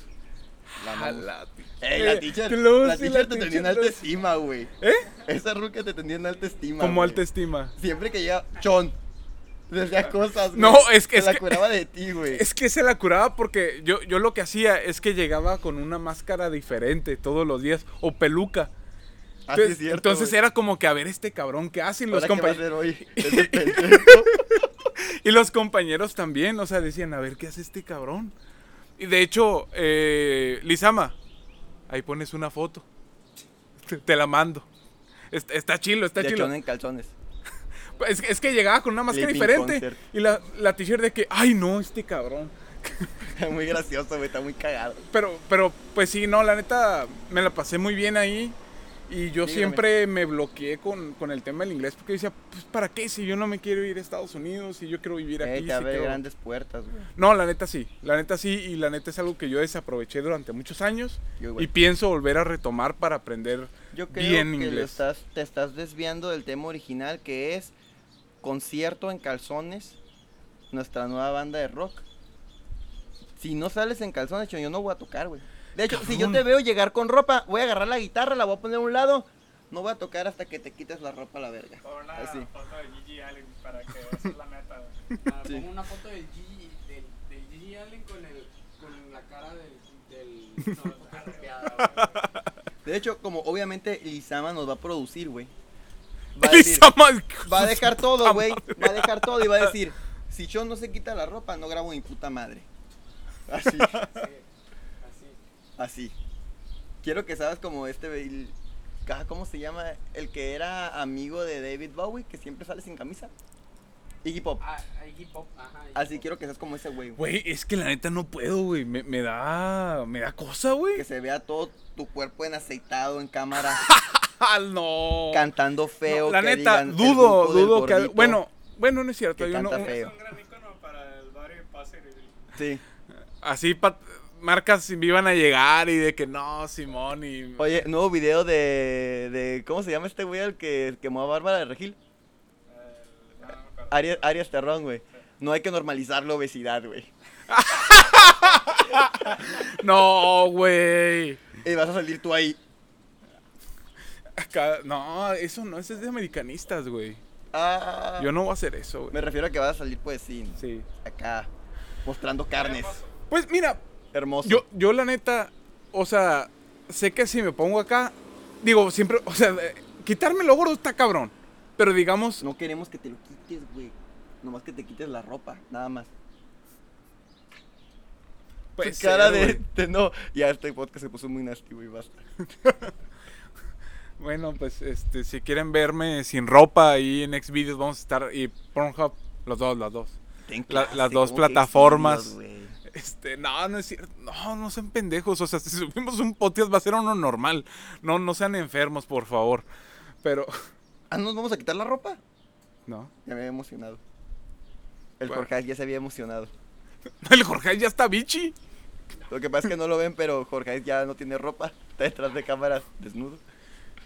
La la- Ey, la Eh, teacher, close, la teacher la te tenía en alta estima, güey. ¿Eh? Esa ruca te tenía en alta estima. Como alta estima. Siempre que llega, Chon. Decía cosas, güey. No, es que- Se es la que- curaba de ti, güey. Es que se la curaba porque yo, yo lo que hacía es que llegaba con una máscara diferente todos los días o peluca. Así Entonces, es cierto. entonces era como que a ver este cabrón qué hacen los Ahora, ¿qué va a compañeros. Y los compañeros también, o sea, decían, a ver qué hace este cabrón. Y de hecho, eh, Lizama, ahí pones una foto. Te, te la mando. Está, está chilo, está De chilo. En calzones. Es, es que llegaba con una máscara Living diferente. concert. Y la, la t-shirt de que, ay no, este cabrón. muy gracioso, güey. Está muy cagado. Pero, pero, pues sí, no, la neta, me la pasé muy bien ahí. Y yo Dígame. siempre me bloqueé con, con el tema del inglés porque decía, pues ¿para qué? Si yo no me quiero ir a Estados Unidos, si yo quiero vivir Eh, aquí. te si abre quiero- grandes puertas, güey. No, la neta sí, la neta sí, y la neta es algo que yo desaproveché durante muchos años Yo y pienso volver a retomar para aprender. Yo creo bien que lo inglés. estás, te estás desviando del tema original que es concierto en calzones, nuestra nueva banda de rock. Si no sales en calzones, yo no voy a tocar, güey. De hecho, si yo te veo llegar con ropa, voy a agarrar la guitarra, la voy a poner a un lado, no voy a tocar hasta que te quites la ropa a la verga. Pon la Así. foto de Gigi Allen para que esa es la meta. Ah, Sí. Pongo una foto del Gigi, del, del Gigi Allen con, el, con la cara del. del no, De hecho, como obviamente Lizama nos va a producir, güey. Va a decir, va a dejar todo, güey. Va a dejar todo y va a decir, si yo no se quita la ropa, no grabo mi puta madre. Así. así. Así. Quiero que sabes como este, ah, ¿cómo se llama? El que era amigo de David Bowie, que siempre sale sin camisa. Iggy Pop. Ah, Iggy Pop, ajá. Iggy Así Pop. quiero que seas como ese güey. güey. Güey, es que la neta no puedo, güey. Me, me da. Me da cosa, güey. Que se vea todo tu cuerpo en aceitado en cámara, Ah, no. cantando feo. No, la que neta, digan, el dudo, dudo que. Bueno, bueno, no es cierto. que hay uno- canta feo. Es un gran icono para el barrio Passer. Sí. así pa- marcas me iban a llegar y de que no, Simón y. Oye, nuevo video de, de ¿cómo se llama este güey el que quemó a Bárbara de Regil? No, no me acuerdo. Arias, Arias Terrón, güey. No hay que normalizar la obesidad, güey. No, güey. Y vas a salir tú ahí. Acá- No, eso no, eso es de americanistas, güey. Ah, Yo no voy a hacer eso, Me güey. refiero a que vas a salir, pues, sí, Sí. acá, mostrando carnes. Pues mira, Hermoso. yo, yo la neta, o sea, sé que si me pongo acá, digo, siempre, o sea, eh, quitarme lo gordo está cabrón. Pero digamos, No queremos que te lo quites, güey. Nomás que te quites la ropa, nada más. pues. Cara de, de no. Ya este podcast se puso muy nasty, güey, basta. Bueno, pues este, si quieren verme sin ropa ahí en Xvideos vamos a estar y Pornhub, los dos, las dos. La- las dos ¿cómo que plataformas. Este, no, no es cierto. No, no sean pendejos. O sea, si subimos un podcast va a ser uno normal. No, no sean enfermos, por favor. Pero, Ah, ¿nos vamos a quitar la ropa? No. Ya me había emocionado. El Bueno. Jorge ya se había emocionado. El Jorge ya está bichi. Lo que pasa es que no lo ven, pero Jorge ya no tiene ropa. Está detrás de cámaras, desnudo.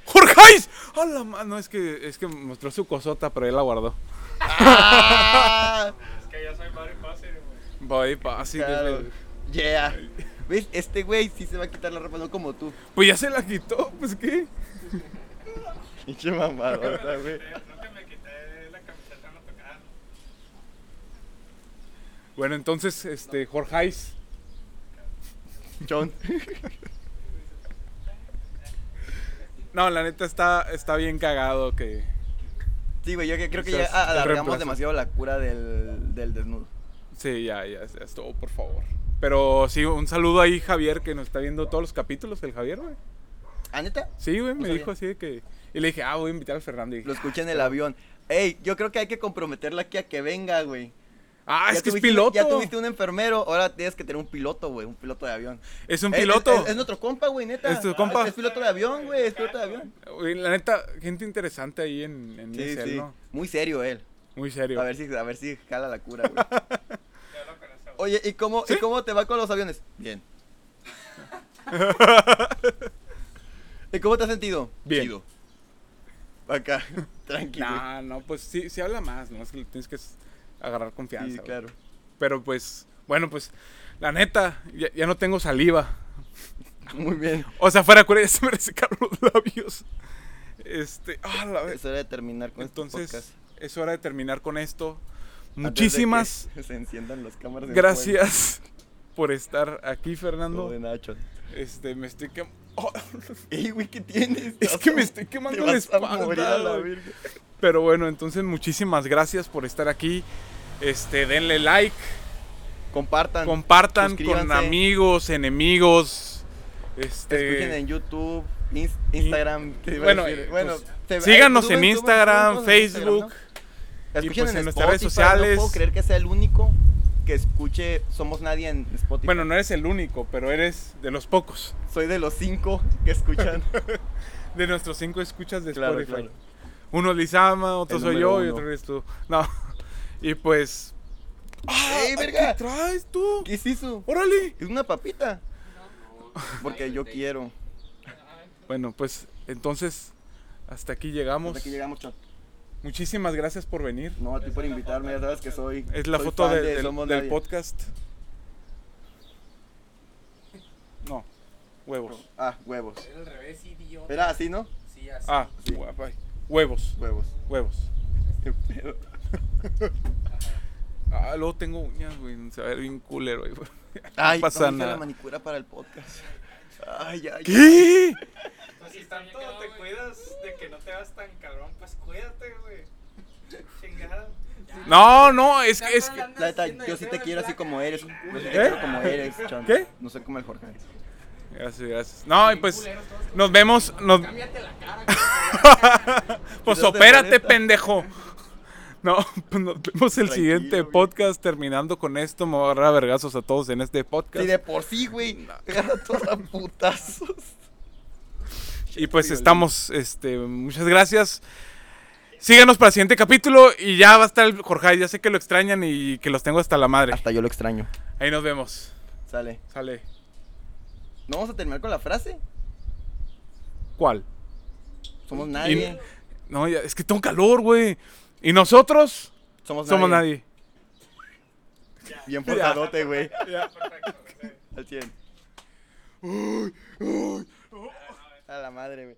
¡Jorgeis! ¡A la mano! Es que, es que mostró su cosota, pero él la guardó. ¡Ah! Es que yo soy barrio Passer, güey. Voy, pa, así Claro. Yeah. ¿Ves? Este güey sí se va a quitar la ropa, no como tú. Pues ya se la quitó, pues qué. Pinche mamadota, güey. me quité- nunca me quité la camiseta no tocar. Bueno, entonces, este, Jorgeis. John. No, la neta está, está bien cagado que. Sí, güey, yo que- creo que ya el alargamos demasiado la cura del, del desnudo. Sí, ya, ya, ya estuvo, por favor. Pero sí, un saludo ahí, Javier, que nos está viendo todos los capítulos, el Javier, güey. ¿Ah, neta? Sí, güey, me sabía. dijo así de que. Y le dije, ah, voy a invitar al Fernando. Y dije, Lo escuché en el avión. Ey, yo creo que hay que comprometerla aquí a que venga, güey. Ah, Ya es que es piloto. Ya tuviste un enfermero, ahora tienes que tener un piloto, güey. Un piloto de avión. Es un Eh, piloto. Es, es- es nuestro compa, güey, neta. ¿Es tu compa? Es, es piloto de avión, güey. Es piloto de avión. La neta, gente interesante ahí en, en Sí, sí. ¿no? Muy serio él. Muy serio. A ver si, a ver si jala la cura, güey. Ya lo conocemos. Oye, ¿y cómo, ¿y cómo te va con los aviones? Bien. ¿Y cómo te has sentido? Bien. Chido. Acá, tranquilo. Nah, no, pues sí, sí habla más, ¿no? Es que tienes que agarrar confianza. sí, güey. claro. Pero pues, bueno, pues, la neta, ya, ya no tengo saliva. Muy bien. O sea, fuera de cura, ya se me resecaron los labios. Este, ah, la vez. Es hora de terminar con Entonces, este podcast. es hora de terminar con esto. Muchísimas se enciendan las cámaras. gracias por estar aquí. Fernando. Todo de Nacho. Este, me estoy quemando. Ey, güey, ¿qué tienes? es que me estoy quemando la vas a morir a la espalda. Pero bueno, entonces muchísimas gracias por estar aquí. Este, denle like, Compartan. compartan con amigos, enemigos. Este, Escuchen en YouTube, Ins- Instagram. bueno, bueno pues, te- síganos en Instagram, Facebook. ¿no? y, Escuchen pues, en en nuestras redes sociales. No puedo creer que sea el único que escuche Somos Nadie en Spotify. Bueno, no eres el único, pero eres de los pocos. Soy de los cinco que escuchan. de nuestros cinco escuchas de Claro, Spotify. claro. Uno es Lizama, otro El soy yo y otro eres tú. No. Y pues. ¡Ey, ¿Qué verga! traes tú? ¿Qué es eso? ¡Órale! Es una papita. Porque yo quiero. Bueno, pues entonces hasta aquí llegamos. Hasta aquí llegamos, Chon. Muchísimas gracias por venir. No, a ti por invitarme, ya sabes que soy. Es la soy foto fan de- de del, Somos del Nadie. podcast. No, huevos. Ah, huevos. Era al revés, idiota. Era así, ¿no? Sí, así. Ah, Sí. guapa. Huevos, Huevos. huevos. Qué pedo. Ah, luego tengo uñas, güey. Se va a ver bien culero, güey. Ay, no pasa nada. la manicura para el podcast. Ay, ay. ¿Qué? Pues Si tanto te cuidas de que no te vas tan cabrón, pues cuídate, güey. Chingada. No, no, es que, es que. La neta, yo sí te quiero así como eres. Yo sí te quiero como eres, Chon. ¿Qué? No soy como el Jorge. Gracias, gracias. No, y pues nos vemos. Nos... Cámbiate la cara. Pues ¿No te opérate, pendejo. No, pues nos vemos el Tranquilo, siguiente güey. podcast. Terminando con esto, me voy a agarrar a vergazos a todos en este podcast. Sí, de por sí, güey. Agarra todos a putazos. Y pues estamos, este, muchas gracias. Síganos para el siguiente capítulo y ya va a estar el Jorge. Ya sé que lo extrañan y que los tengo hasta la madre. Hasta yo lo extraño. Ahí nos vemos. Sale. Sale. ¿No vamos a terminar con la frase? ¿Cuál? Somos nadie. No, ya, es que tengo calor, güey. ¿Y nosotros? Somos, Somos nadie. Ya, Bien portadote, güey. Ya, perfecto. Al 100. Uy, uy. A la madre, güey.